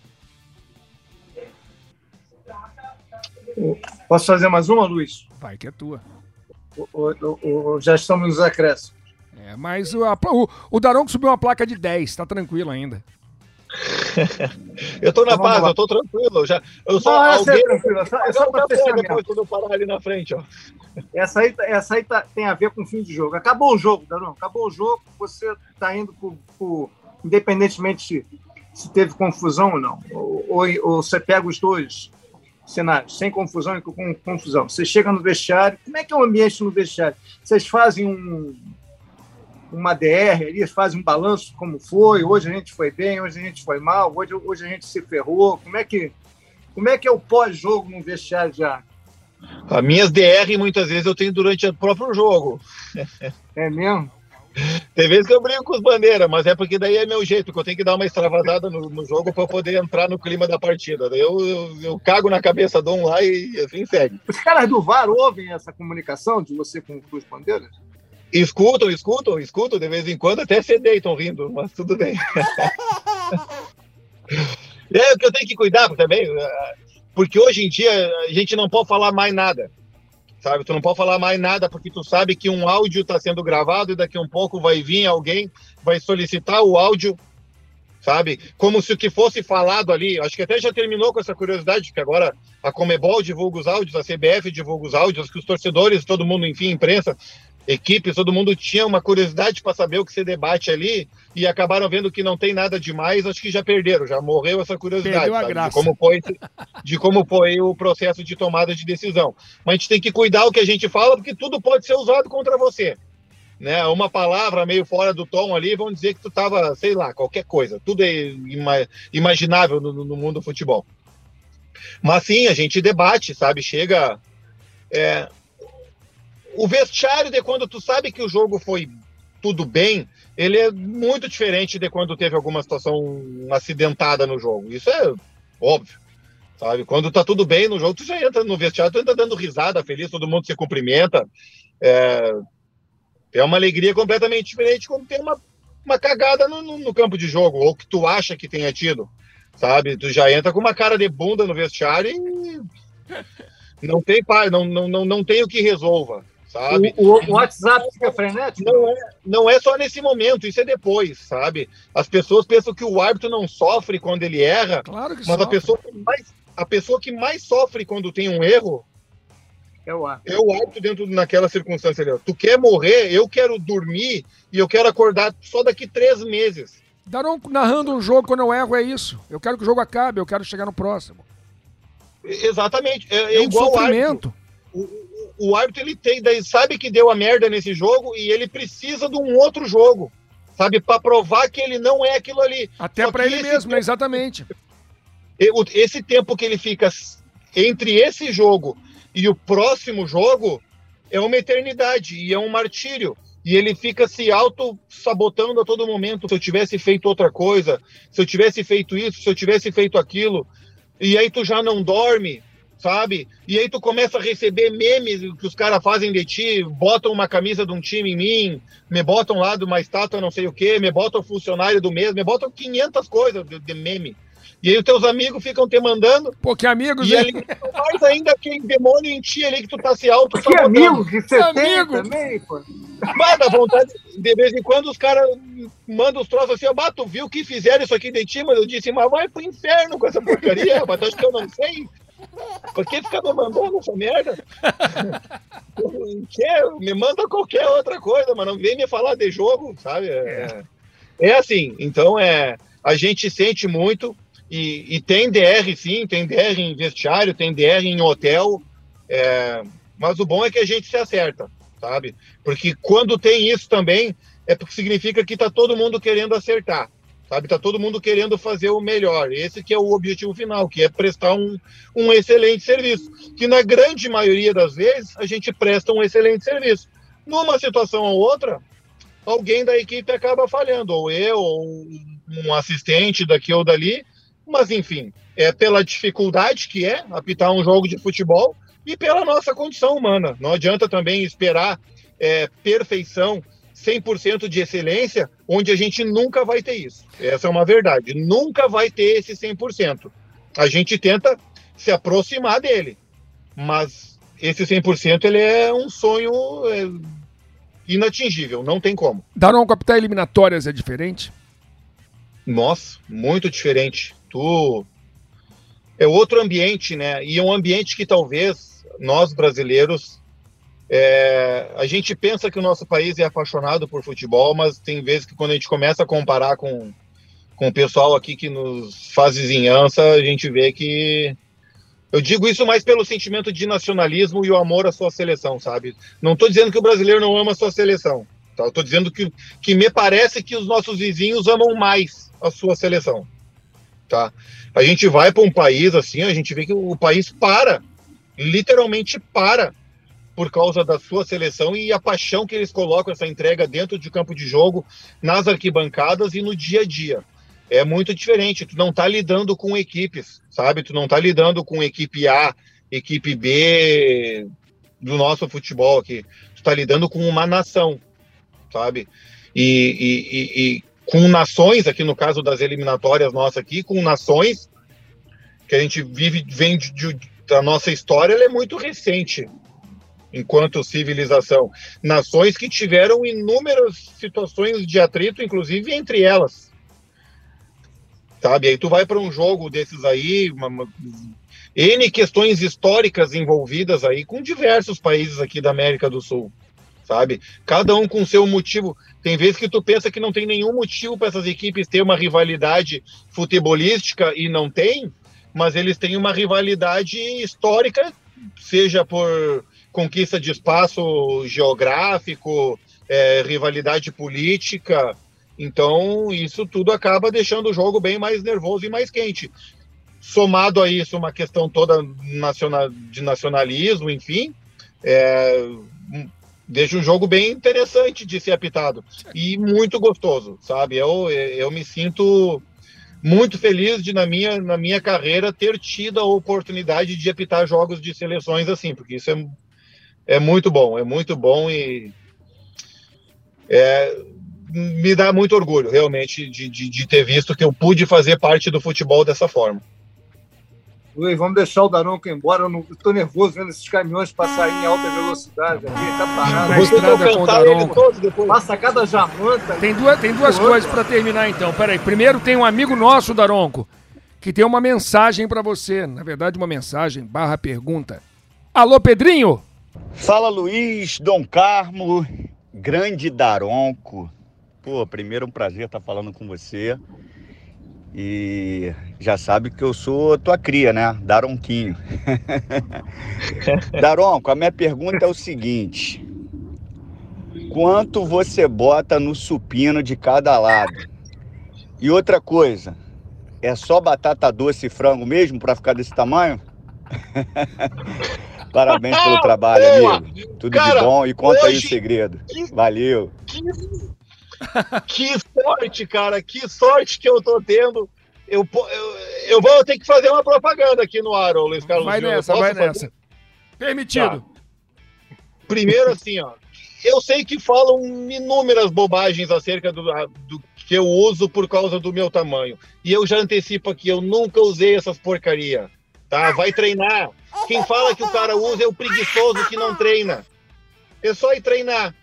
Posso fazer mais uma, Luiz? Vai, que é tua. O, o, o, já estamos nos acréscimos. É, mas o, o, o Daronco subiu uma placa de 10, tá tranquilo ainda. (laughs) eu tô na então, paz, eu tô tranquilo. Já, eu só não, essa alguém... é tranquila, é só para fechar depois quando eu parar ali na frente, ó. Essa aí, essa aí tá, tem a ver com o fim de jogo. Acabou o jogo, Darão, acabou o jogo, você tá indo por, por independentemente se, se, teve confusão ou não. Ou, ou, ou, você pega os dois cenários, sem confusão e com confusão. Você chega no vestiário, como é que é o ambiente no vestiário? Vocês fazem um, uma DR, eles fazem um balanço como foi, hoje a gente foi bem, hoje a gente foi mal, hoje, hoje a gente se ferrou. Como é que, como é, que é o pós-jogo no vestiário já? As minhas DR muitas vezes eu tenho durante o próprio jogo. É mesmo? Tem vezes que eu brinco com os bandeiras, mas é porque daí é meu jeito, que eu tenho que dar uma extravasada no, no jogo para poder entrar no clima da partida. Daí eu, eu, eu, cago na cabeça de um lá e assim segue. Os caras do VAR ouvem essa comunicação de você com, com os bandeiras? Escutam, escutam, escutam, de vez em quando até CD estão rindo, mas tudo bem. (laughs) é o que eu tenho que cuidar também, porque hoje em dia a gente não pode falar mais nada, sabe? Tu não pode falar mais nada porque tu sabe que um áudio está sendo gravado e daqui a um pouco vai vir alguém, vai solicitar o áudio, sabe? Como se o que fosse falado ali, acho que até já terminou com essa curiosidade, que agora a Comebol divulga os áudios, a CBF divulga os áudios, que os torcedores, todo mundo, enfim, imprensa, equipes, todo mundo tinha uma curiosidade para saber o que se debate ali e acabaram vendo que não tem nada demais, acho que já perderam, já morreu essa curiosidade de como foi de como foi o processo de tomada de decisão. Mas a gente tem que cuidar o que a gente fala porque tudo pode ser usado contra você. Né, uma palavra meio fora do tom ali, vão dizer que tu tava, sei lá, qualquer coisa. Tudo é ima imaginável no, no mundo do futebol. Mas sim, a gente debate, sabe? Chega. É, o vestiário de quando tu sabe que o jogo foi tudo bem, ele é muito diferente de quando teve alguma situação acidentada no jogo. Isso é óbvio. Sabe? Quando tá tudo bem no jogo, tu já entra no vestiário, tu entra dando risada, feliz, todo mundo se cumprimenta. É, é uma alegria completamente diferente quando tem uma, uma cagada no, no, no campo de jogo, ou que tu acha que tenha tido. Sabe? Tu já entra com uma cara de bunda no vestiário e (laughs) não tem pai, não, não, não, não tem o que resolva sabe? O, o, o, WhatsApp fica frenético? Não é, não é só nesse momento, isso é depois, sabe? As pessoas pensam que o árbitro não sofre quando ele erra, claro que mas sofre. a pessoa que mais a pessoa que mais sofre quando tem um erro é o árbitro. É o árbitro dentro naquela circunstância ali. Tu quer morrer, eu quero dormir e eu quero acordar só daqui três meses. Daron narrando um jogo quando eu erro é isso. Eu quero que o jogo acabe, eu quero chegar no próximo. Exatamente. É, É, é um igual sofrimento. O, o, árbitro ele tem, daí sabe que deu a merda nesse jogo e ele precisa de um outro jogo, sabe, para provar que ele não é aquilo ali. Até que ele mesmo, tempo- né? Exatamente. E o- esse tempo que ele fica entre esse jogo e o próximo jogo é uma eternidade e é um martírio. E ele fica se auto-sabotando a todo momento. Se eu tivesse feito outra coisa, se eu tivesse feito isso, se eu tivesse feito aquilo. E aí tu já não dorme, sabe? E aí tu começa a receber memes que os caras fazem de ti, botam uma camisa de um time em mim, me botam lá de uma estátua não sei o quê, me botam funcionário do mês, me botam 500 coisas de, de meme. E aí os teus amigos ficam te mandando, Pô, que amigos, e hein? ali mais ainda aquele demônio em ti ali que tu tá se auto Que amigo que você tem também, pô. Mas dá vontade, de vez em quando os caras mandam os troços assim, ó, bah, tu viu que fizeram isso aqui de ti, mas eu disse, mas vai pro inferno com essa porcaria, mas tu acha que eu não sei? Por que ficar me mandando essa merda? Me manda qualquer outra coisa, mas não vem me falar de jogo, sabe? É, é assim, então é, a gente sente muito e, e tem DR sim, tem DR em vestiário, tem DR em hotel, é, mas o bom é que a gente se acerta, sabe? Porque quando tem isso também, é porque significa que tá todo mundo querendo acertar, sabe? Tá todo mundo querendo fazer o melhor. Esse que é o objetivo final, que é prestar um, um excelente serviço. Que na grande maioria das vezes a gente presta um excelente serviço. Numa situação ou outra, alguém da equipe acaba falhando, ou eu, ou um assistente daqui ou dali, mas enfim, é pela dificuldade que é apitar um jogo de futebol e pela nossa condição humana. Não adianta também esperar é, perfeição, 100% de excelência, onde a gente nunca vai ter isso. Essa é uma verdade. Nunca vai ter esse 100%. A gente tenta se aproximar dele, mas esse 100% ele é um sonho é, inatingível, não tem como. Daron, captar eliminatórias é diferente? Nossa, muito diferente. Tu é outro ambiente, né? E é um ambiente que talvez nós brasileiros é, a gente pensa que o nosso país é apaixonado por futebol, mas tem vezes que quando a gente começa a comparar com, com o pessoal aqui que nos faz vizinhança, a gente vê que eu digo isso mais pelo sentimento de nacionalismo e o amor à sua seleção, sabe? Não estou dizendo que o brasileiro não ama a sua seleção, tá? Estou dizendo que, que me parece que os nossos vizinhos amam mais a sua seleção, tá? A gente vai para um país assim, a gente vê que o país para, literalmente para, por causa da sua seleção e a paixão que eles colocam essa entrega dentro de campo de jogo, nas arquibancadas e no dia a dia. É muito diferente, tu não tá lidando com equipes, sabe? Tu não tá lidando com equipe A, equipe B do nosso futebol aqui. Tu tá lidando com uma nação, sabe? E, e, e, e com nações, aqui no caso das eliminatórias nossas aqui, com nações que a gente vive, vem de, de, da nossa história, ela é muito recente enquanto civilização. Nações que tiveram inúmeras situações de atrito, inclusive entre elas. Sabe? Aí tu vai para um jogo desses aí, uma, uma, N questões históricas envolvidas aí com diversos países aqui da América do Sul. Sabe? Cada um com seu motivo. Tem vezes que tu pensa que não tem nenhum motivo para essas equipes ter uma rivalidade futebolística e não tem, mas eles têm uma rivalidade histórica, seja por conquista de espaço geográfico, é, rivalidade política. Então, isso tudo acaba deixando o jogo bem mais nervoso e mais quente. Somado a isso, uma questão toda nacional, de nacionalismo, enfim, é, deixa um jogo bem interessante de ser apitado e muito gostoso, sabe? Eu, eu me sinto muito feliz de, na minha, na minha carreira, ter tido a oportunidade de apitar jogos de seleções assim, porque isso é, é muito bom, é muito bom e é, me dá muito orgulho, realmente, de, de, de ter visto que eu pude fazer parte do futebol dessa forma. Luiz, vamos deixar o Daronco embora. Eu estou nervoso vendo esses caminhões passarem em alta velocidade aqui. Tá parado. Na estrada com o Daronco. Passa cada jamanta. Tem duas, tem duas coisas para terminar, então. Peraí. Primeiro, tem um amigo nosso, Daronco, que tem uma mensagem para você. Na verdade, uma mensagem barra pergunta. Alô, Pedrinho? Fala, Luiz, Dom Carmo, grande Daronco. Pô, primeiro um prazer estar falando com você. E já sabe que eu sou tua cria, né? Daronquinho. (laughs) Daronco, a minha pergunta é o seguinte: quanto você bota no supino de cada lado? E outra coisa, é só batata doce e frango mesmo para ficar desse tamanho? (laughs) Parabéns pelo trabalho, amigo. Tudo Cara, de bom e conta hoje... aí o segredo. Valeu. Que que sorte, cara, que sorte que eu tô tendo. Eu, eu, eu vou ter que fazer uma propaganda aqui no ar, Luiz Carlos. Vai nessa, vai fazer? nessa. Permitido. Tá. Primeiro, assim, ó. Eu sei que falam inúmeras bobagens acerca do, do que eu uso por causa do meu tamanho. E eu já antecipo aqui, eu nunca usei essas porcaria. Tá? Vai treinar. Quem fala que o cara usa é o preguiçoso que não treina. É só ir treinar.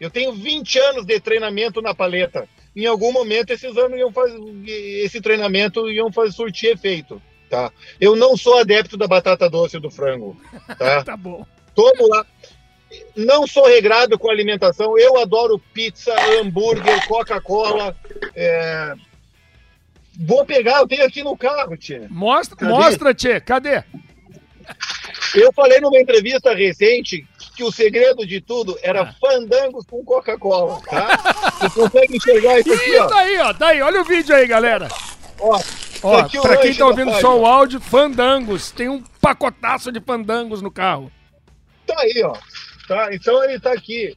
Eu tenho 20 anos de treinamento na paleta. Em algum momento esses anos iam fazer, esse treinamento iam fazer surtir efeito, tá? Eu não sou adepto da batata doce do frango, tá? (laughs) tá bom. Tomo lá. Não sou regrado com alimentação. Eu adoro pizza, hambúrguer, Coca-Cola. É... Vou pegar, eu tenho aqui no carro, Tchê. Mostra, Cadê? mostra, Tchê. Cadê? Eu falei numa entrevista recente que o segredo de tudo era ah. fandangos com Coca-Cola, tá? Você consegue enxergar isso aqui, ó. Daí, ó, daí, olha o vídeo aí, galera. Ó, ó pra quem tá ouvindo só o áudio, fandangos. Tem um pacotaço de fandangos no carro. Tá aí, ó. Tá? Então ele tá aqui.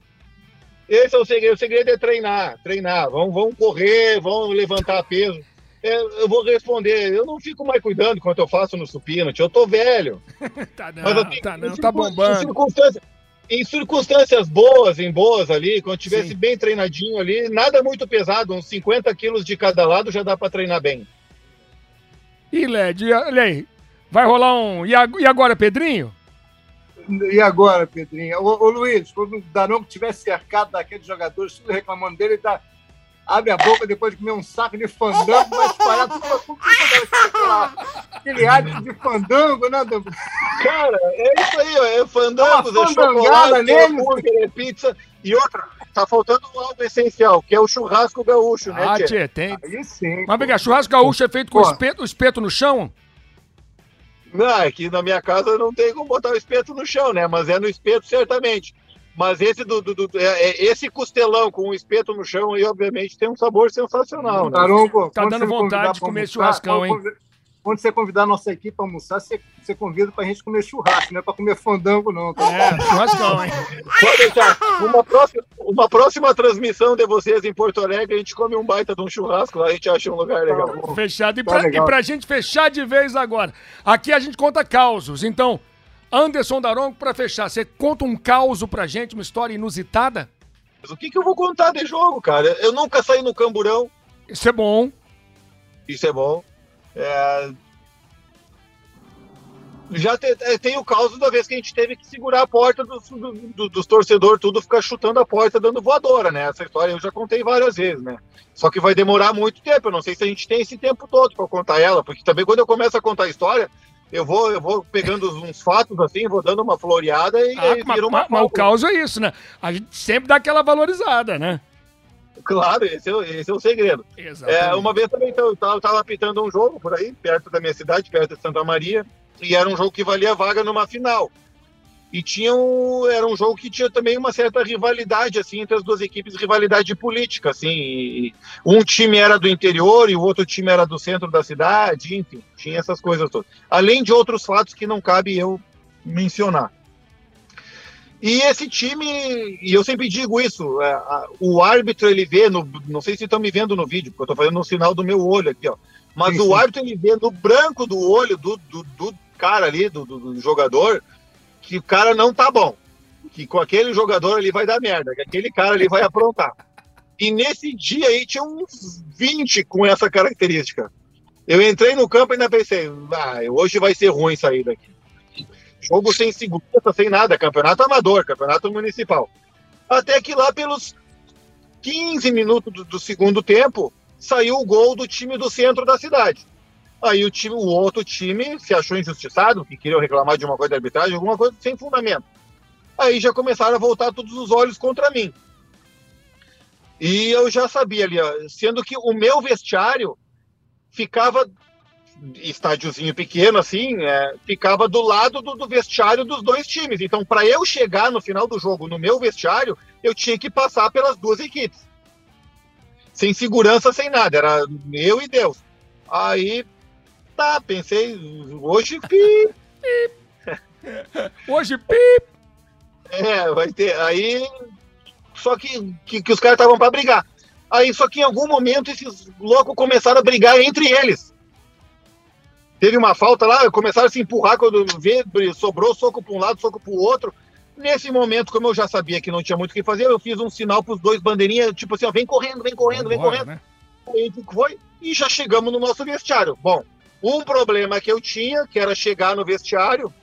Esse é o segredo. O segredo é treinar, treinar. Vamos, vamos correr, vamos levantar peso. É, eu vou responder. Eu não fico mais cuidando quanto eu faço no supino. Eu tô velho. (laughs) tá não, Mas, assim, tá não, tá bombando. Circunstâncias, em circunstâncias boas, em boas ali, quando tivesse Sim. bem treinadinho ali, nada muito pesado, uns 50 quilos de cada lado já dá para treinar bem. E Led, olha aí, vai rolar um. E agora, Pedrinho? E agora, Pedrinho? Ô, ô Luiz, quando o Daronco tiver cercado daqueles jogadores, tudo reclamando dele, ele tá abre a boca depois de comer um saco de fandango, vai espalhar tudo pra tudo que Aquele hábito de fandango, né? Cara, é isso aí, ó. É fandango, é chocolate, é hambúrguer, é pizza. E outra, tá faltando algo essencial, que é o churrasco gaúcho, né, Ah, tchê, tem. Aí sim. Mas, vem churrasco gaúcho é feito com espeto, espeto no chão? Não, aqui é na minha casa não tem como botar o espeto no chão, né? Mas é no espeto, certamente. Mas esse do, do, do é, é, esse costelão com o espeto no chão aí, obviamente, tem um sabor sensacional. Né? Caramba, tá dando vontade de comer churrascão, hein? Quando você convidar a nossa equipe para almoçar, você, você convida para a gente comer churrasco, não é para comer fandango, não. Tá? É, churrascão, hein? Pode deixar. Uma próxima, uma próxima transmissão de vocês em Porto Alegre, a gente come um baita de um churrasco lá, a gente acha um lugar legal. Tá Fechado. E para tá e pra gente fechar de vez agora, aqui a gente conta causos, então... Anderson Daronco, para fechar, você conta um caos pra gente, uma história inusitada? Mas o que, que eu vou contar de jogo, cara? Eu nunca saí no camburão. Isso é bom. Isso é bom. É... Já te, é, tem o caos da vez que a gente teve que segurar a porta dos, do, do, dos torcedores, tudo ficar chutando a porta, dando voadora, né? Essa história eu já contei várias vezes, né? Só que vai demorar muito tempo. Eu não sei se a gente tem esse tempo todo para contar ela, porque também quando eu começo a contar a história, eu vou, eu vou pegando uns fatos assim, vou dando uma floreada e ah, vira uma. Mas, o caos é isso, né? A gente sempre dá aquela valorizada, né? Claro, esse é, esse é o segredo. É, uma vez também então, eu tava, tava apitando um jogo por aí, perto da minha cidade, perto de Santa Maria, e era um jogo que valia vaga numa final e tinha um, era um jogo que tinha também uma certa rivalidade assim entre as duas equipes, rivalidade política, assim, um time era do interior e o outro time era do centro da cidade, enfim, tinha essas coisas todas. Além de outros fatos que não cabe eu mencionar. E esse time, e eu sempre digo isso, é, a, o árbitro ele vê, no, não sei se estão me vendo no vídeo, porque eu estou fazendo um sinal do meu olho aqui, ó. Mas Sim, o sim. árbitro ele vê no branco do olho do, do, do cara ali, do, do- do jogador, que o cara não tá bom. Que com aquele jogador ali vai dar merda, que aquele cara ali vai aprontar. E nesse dia aí tinha uns 20 com essa característica. Eu entrei no campo e ainda pensei, ah, hoje vai ser ruim sair daqui. Jogo sem segurança, sem nada, campeonato amador, campeonato municipal. Até que lá pelos 15 minutos do, do segundo tempo, saiu o gol do time do centro da cidade. Aí o time, o outro time se achou injustiçado, que queria reclamar de uma coisa da arbitragem, alguma coisa sem fundamento. Aí já começaram a voltar todos os olhos contra mim. E eu já sabia ali, sendo que o meu vestiário ficava estádiozinho pequeno assim, é, ficava do lado do, do vestiário dos dois times. Então, para eu chegar no final do jogo no meu vestiário, eu tinha que passar pelas duas equipes. Sem segurança, sem nada, era eu e Deus. Aí, tá, pensei, hoje pi, (laughs) Hoje, pip! É, vai ter. Aí. Só que, que, que os caras estavam para brigar. Aí, só que em algum momento esses loucos começaram a brigar entre eles. Teve uma falta lá, começaram a se empurrar quando vê, sobrou soco para um lado, soco para o outro. Nesse momento, como eu já sabia que não tinha muito o que fazer, eu fiz um sinal para os dois bandeirinhas, tipo assim, ó, vem correndo, vem correndo, vem Vambora, correndo. né? Foi e já chegamos no nosso vestiário. Bom, um problema que eu tinha, que era chegar no vestiário,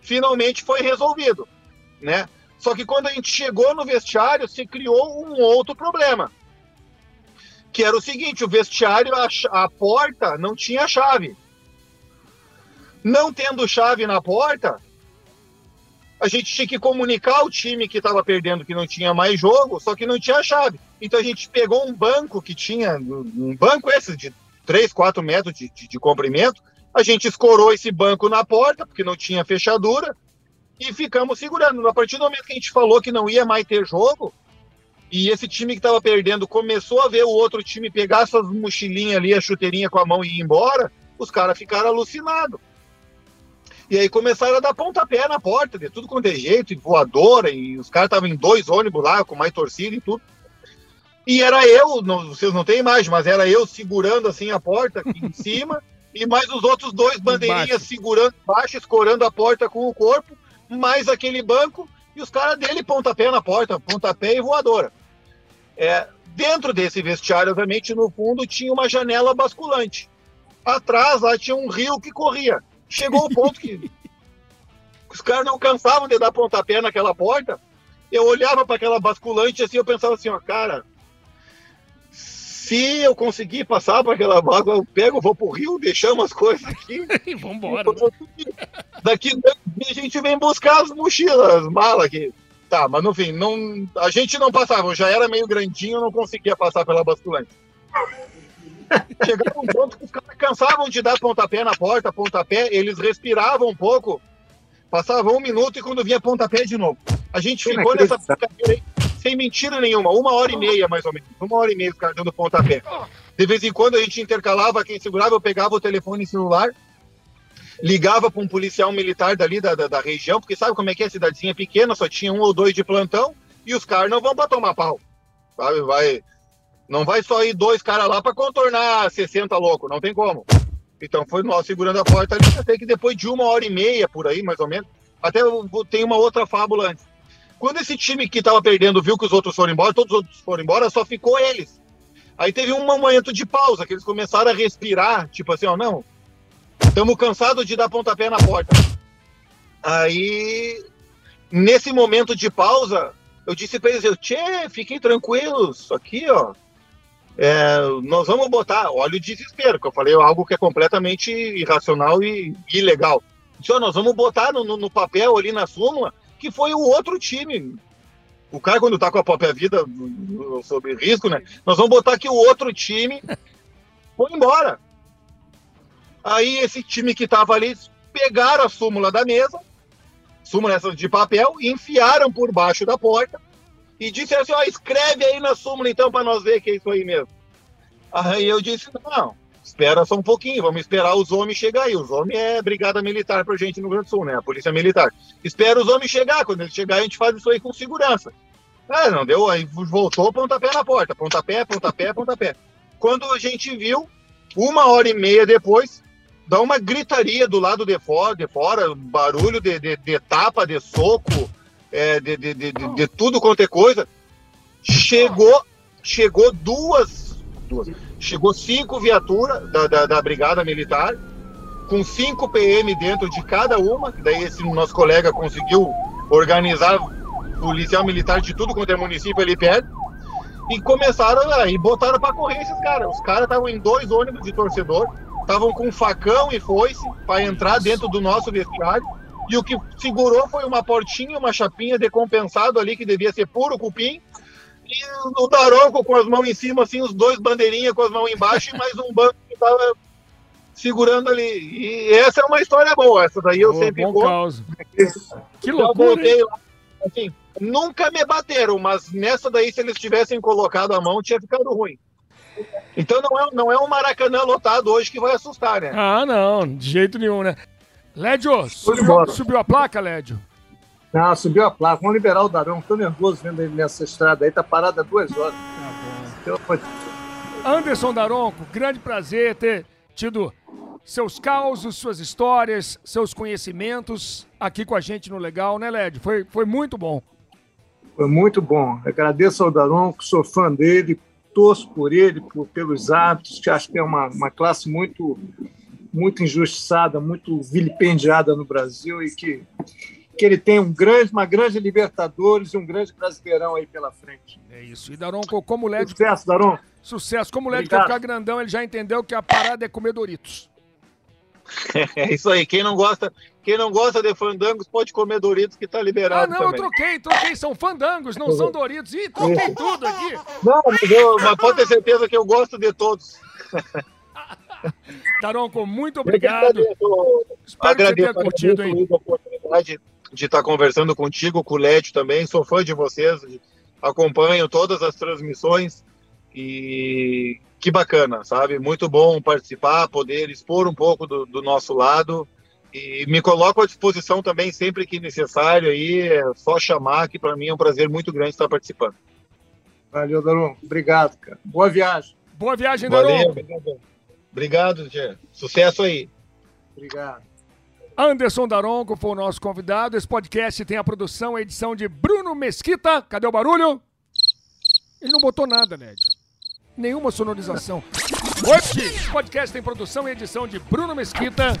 finalmente foi resolvido, né? Só que quando a gente chegou no vestiário, se criou um outro problema. Que era o seguinte, o vestiário, a, a porta não tinha chave. Não tendo chave na porta, a gente tinha que comunicar ao time que estava perdendo que não tinha mais jogo, só que não tinha chave. Então a gente pegou um banco que tinha, um banco esse de 3, 4 metros de, de, de comprimento, a gente escorou esse banco na porta, porque não tinha fechadura, e ficamos segurando. A partir do momento que a gente falou que não ia mais ter jogo, e esse time que estava perdendo começou a ver o outro time pegar essas mochilinhas ali, a chuteirinha com a mão e ir embora, os caras ficaram alucinados. E aí começaram a dar pontapé na porta, de tudo quanto é jeito, e voadora, e os caras estavam em dois ônibus lá, com mais torcida e tudo. E era eu, não- vocês não têm imagem, mas era eu segurando assim a porta aqui em (laughs) cima, e mais os outros dois bandeirinhas Embaixo. segurando embaixo, escorando a porta com o corpo, mais aquele banco, e os caras dele pontapé na porta, pontapé e voadora. É, dentro desse vestiário, obviamente, no fundo, tinha uma janela basculante. Atrás lá tinha um rio que corria. Chegou o ponto que (laughs) os caras não cansavam de dar pontapé naquela porta. Eu olhava para aquela basculante assim, eu pensava assim, ó, cara, se eu conseguir passar para aquela água, eu pego, vou pro rio, deixamos as coisas aqui. (laughs) E vambora. (laughs) Daqui a gente vem buscar as mochilas, as malas aqui. Tá, mas no fim, não, a gente não passava, eu já era meio grandinho, eu não conseguia passar pela basculante. (laughs) Chegava um ponto que os caras cansavam de dar pontapé na porta, pontapé, eles respiravam um pouco, passavam um minuto e quando vinha pontapé de novo. A gente ficou nessa brincadeira aí, sem mentira nenhuma, uma hora e meia mais ou menos, uma hora e meia os caras dando pontapé. De vez em quando a gente intercalava, quem segurava, eu pegava o telefone celular, ligava para um policial militar dali da, da, da região, porque sabe como é que é? Cidadezinha pequena, só tinha um ou dois de plantão, e os caras não vão para tomar pau. Sabe? Vai, não vai só ir dois caras lá para contornar 60 louco, não tem como. Então foi nós segurando a porta ali, até que depois de uma hora e meia, por aí, mais ou menos, até tem uma outra fábula antes. Quando esse time que estava perdendo viu que os outros foram embora, todos os outros foram embora, só ficou eles. Aí teve um momento de pausa, que eles começaram a respirar, tipo assim, ó, não, estamos cansados de dar pontapé na porta. Aí, nesse momento de pausa, eu disse para eles, tchê, fiquem tranquilos, aqui, ó, é, nós vamos botar, olha o desespero, que eu falei algo que é completamente irracional e ilegal. Disse, ó, nós vamos botar no- no papel ali na súmula que foi o outro time. O cara, quando tá com a própria vida sob risco, né? Nós vamos botar que o outro time foi embora. Aí esse time que tava ali pegaram a súmula da mesa, súmula essa de papel, enfiaram por baixo da porta e disseram assim: ó, escreve aí na súmula então para nós ver que é isso aí mesmo. Aí eu disse: não, espera só um pouquinho, vamos esperar os homens chegar aí. Os homens é brigada militar pra gente no Rio Grande do Sul, né? A polícia militar. Espera os homens chegar, quando eles chegarem a gente faz isso aí com segurança. Ah, não deu, aí voltou, pontapé na porta, pontapé, pontapé, pontapé. Quando a gente viu, uma hora e meia depois, dá uma gritaria do lado de fora, de fora barulho de, de, de tapa, de soco, é, de, de, de, de, de tudo quanto é coisa. Chegou, chegou duas, duas chegou cinco viaturas da, da, da, Brigada Militar, com cinco PM dentro de cada uma, daí esse nosso colega conseguiu organizar policial militar de tudo quanto é município ali perto, e começaram aí, botaram para correr esses caras. Os caras estavam em dois ônibus de torcedor, estavam com facão e foice para entrar dentro do nosso vestiário, e o que segurou foi uma portinha, uma chapinha decompensado ali, que devia ser puro cupim, e o Daronco com as mãos em cima, assim, os dois bandeirinhas com as mãos embaixo e mais um banco que estava segurando ali. E essa é uma história boa, essa daí eu Boa, sempre bom causa. Que loucura, voltei hein? lá. Assim, nunca me bateram, mas nessa daí, se eles tivessem colocado a mão, tinha ficado ruim. Então não é, não é um Maracanã lotado hoje que vai assustar, né? Ah, não, de jeito nenhum, né? Lédio, subiu, subiu a placa, Lédio? Não, subiu a placa. Vamos liberar o Darão. Tô nervoso vendo ele nessa estrada aí. Tá parado há duas horas. Deus. Anderson Daronco, grande prazer ter tido seus causos, suas histórias, seus conhecimentos aqui com a gente no Legal, né, Lédio? Foi, foi muito bom. Foi muito bom. Agradeço ao Daron, que sou fã dele, torço por ele, por- pelos hábitos, que acho que é uma, uma classe muito, muito injustiçada, muito vilipendiada no Brasil e que, que ele tem um grande, uma grande Libertadores e um grande Brasileirão aí pela frente. É isso. E Daronco, como o Lédio, Sucesso, Daron. sucesso, como o Lédio quer ficar grandão, ele já entendeu que a parada é comer Doritos. (laughs) É isso aí. Quem não gosta, quem não gosta de fandangos pode comer Doritos que tá Ah, liberado não, eu também. troquei, troquei, são fandangos, não são Doritos. Ih, troquei tudo aqui. Não, mas, eu- mas pode ter certeza que eu gosto de todos. (laughs) Daronco, muito Eu obrigado. agradeço, Espero que você tenha agradeço, curtido, agradeço, hein? De estar conversando contigo, com o Lédio também. Sou fã de vocês, acompanho todas as transmissões e que bacana, sabe? Muito bom participar, poder expor um pouco do, do nosso lado. E me coloco à disposição também sempre que necessário aí, é só chamar, que para mim é um prazer muito grande estar participando. Valeu, Daron. Obrigado, cara. Boa viagem. Boa viagem, Valeu, obrigado. Obrigado, Tchê. Sucesso aí. Obrigado. Anderson Daronco foi o nosso convidado. Esse podcast tem a produção e edição de Bruno Mesquita. Cadê o barulho? Ele não botou nada, Lédio. Nenhuma sonorização. Hoje, esse podcast tem produção e edição de Bruno Mesquita.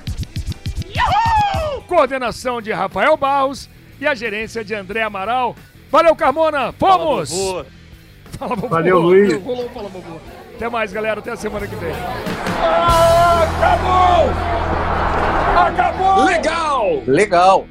Yahoo! Coordenação de Rafael Barros e a gerência de André Amaral. Valeu, Carmona. Fomos! Fala, vovô. Valeu, Luiz. Rolou, fala, vovô. Até mais, galera. Até a semana que vem. Acabou! Acabou! Legal! Legal.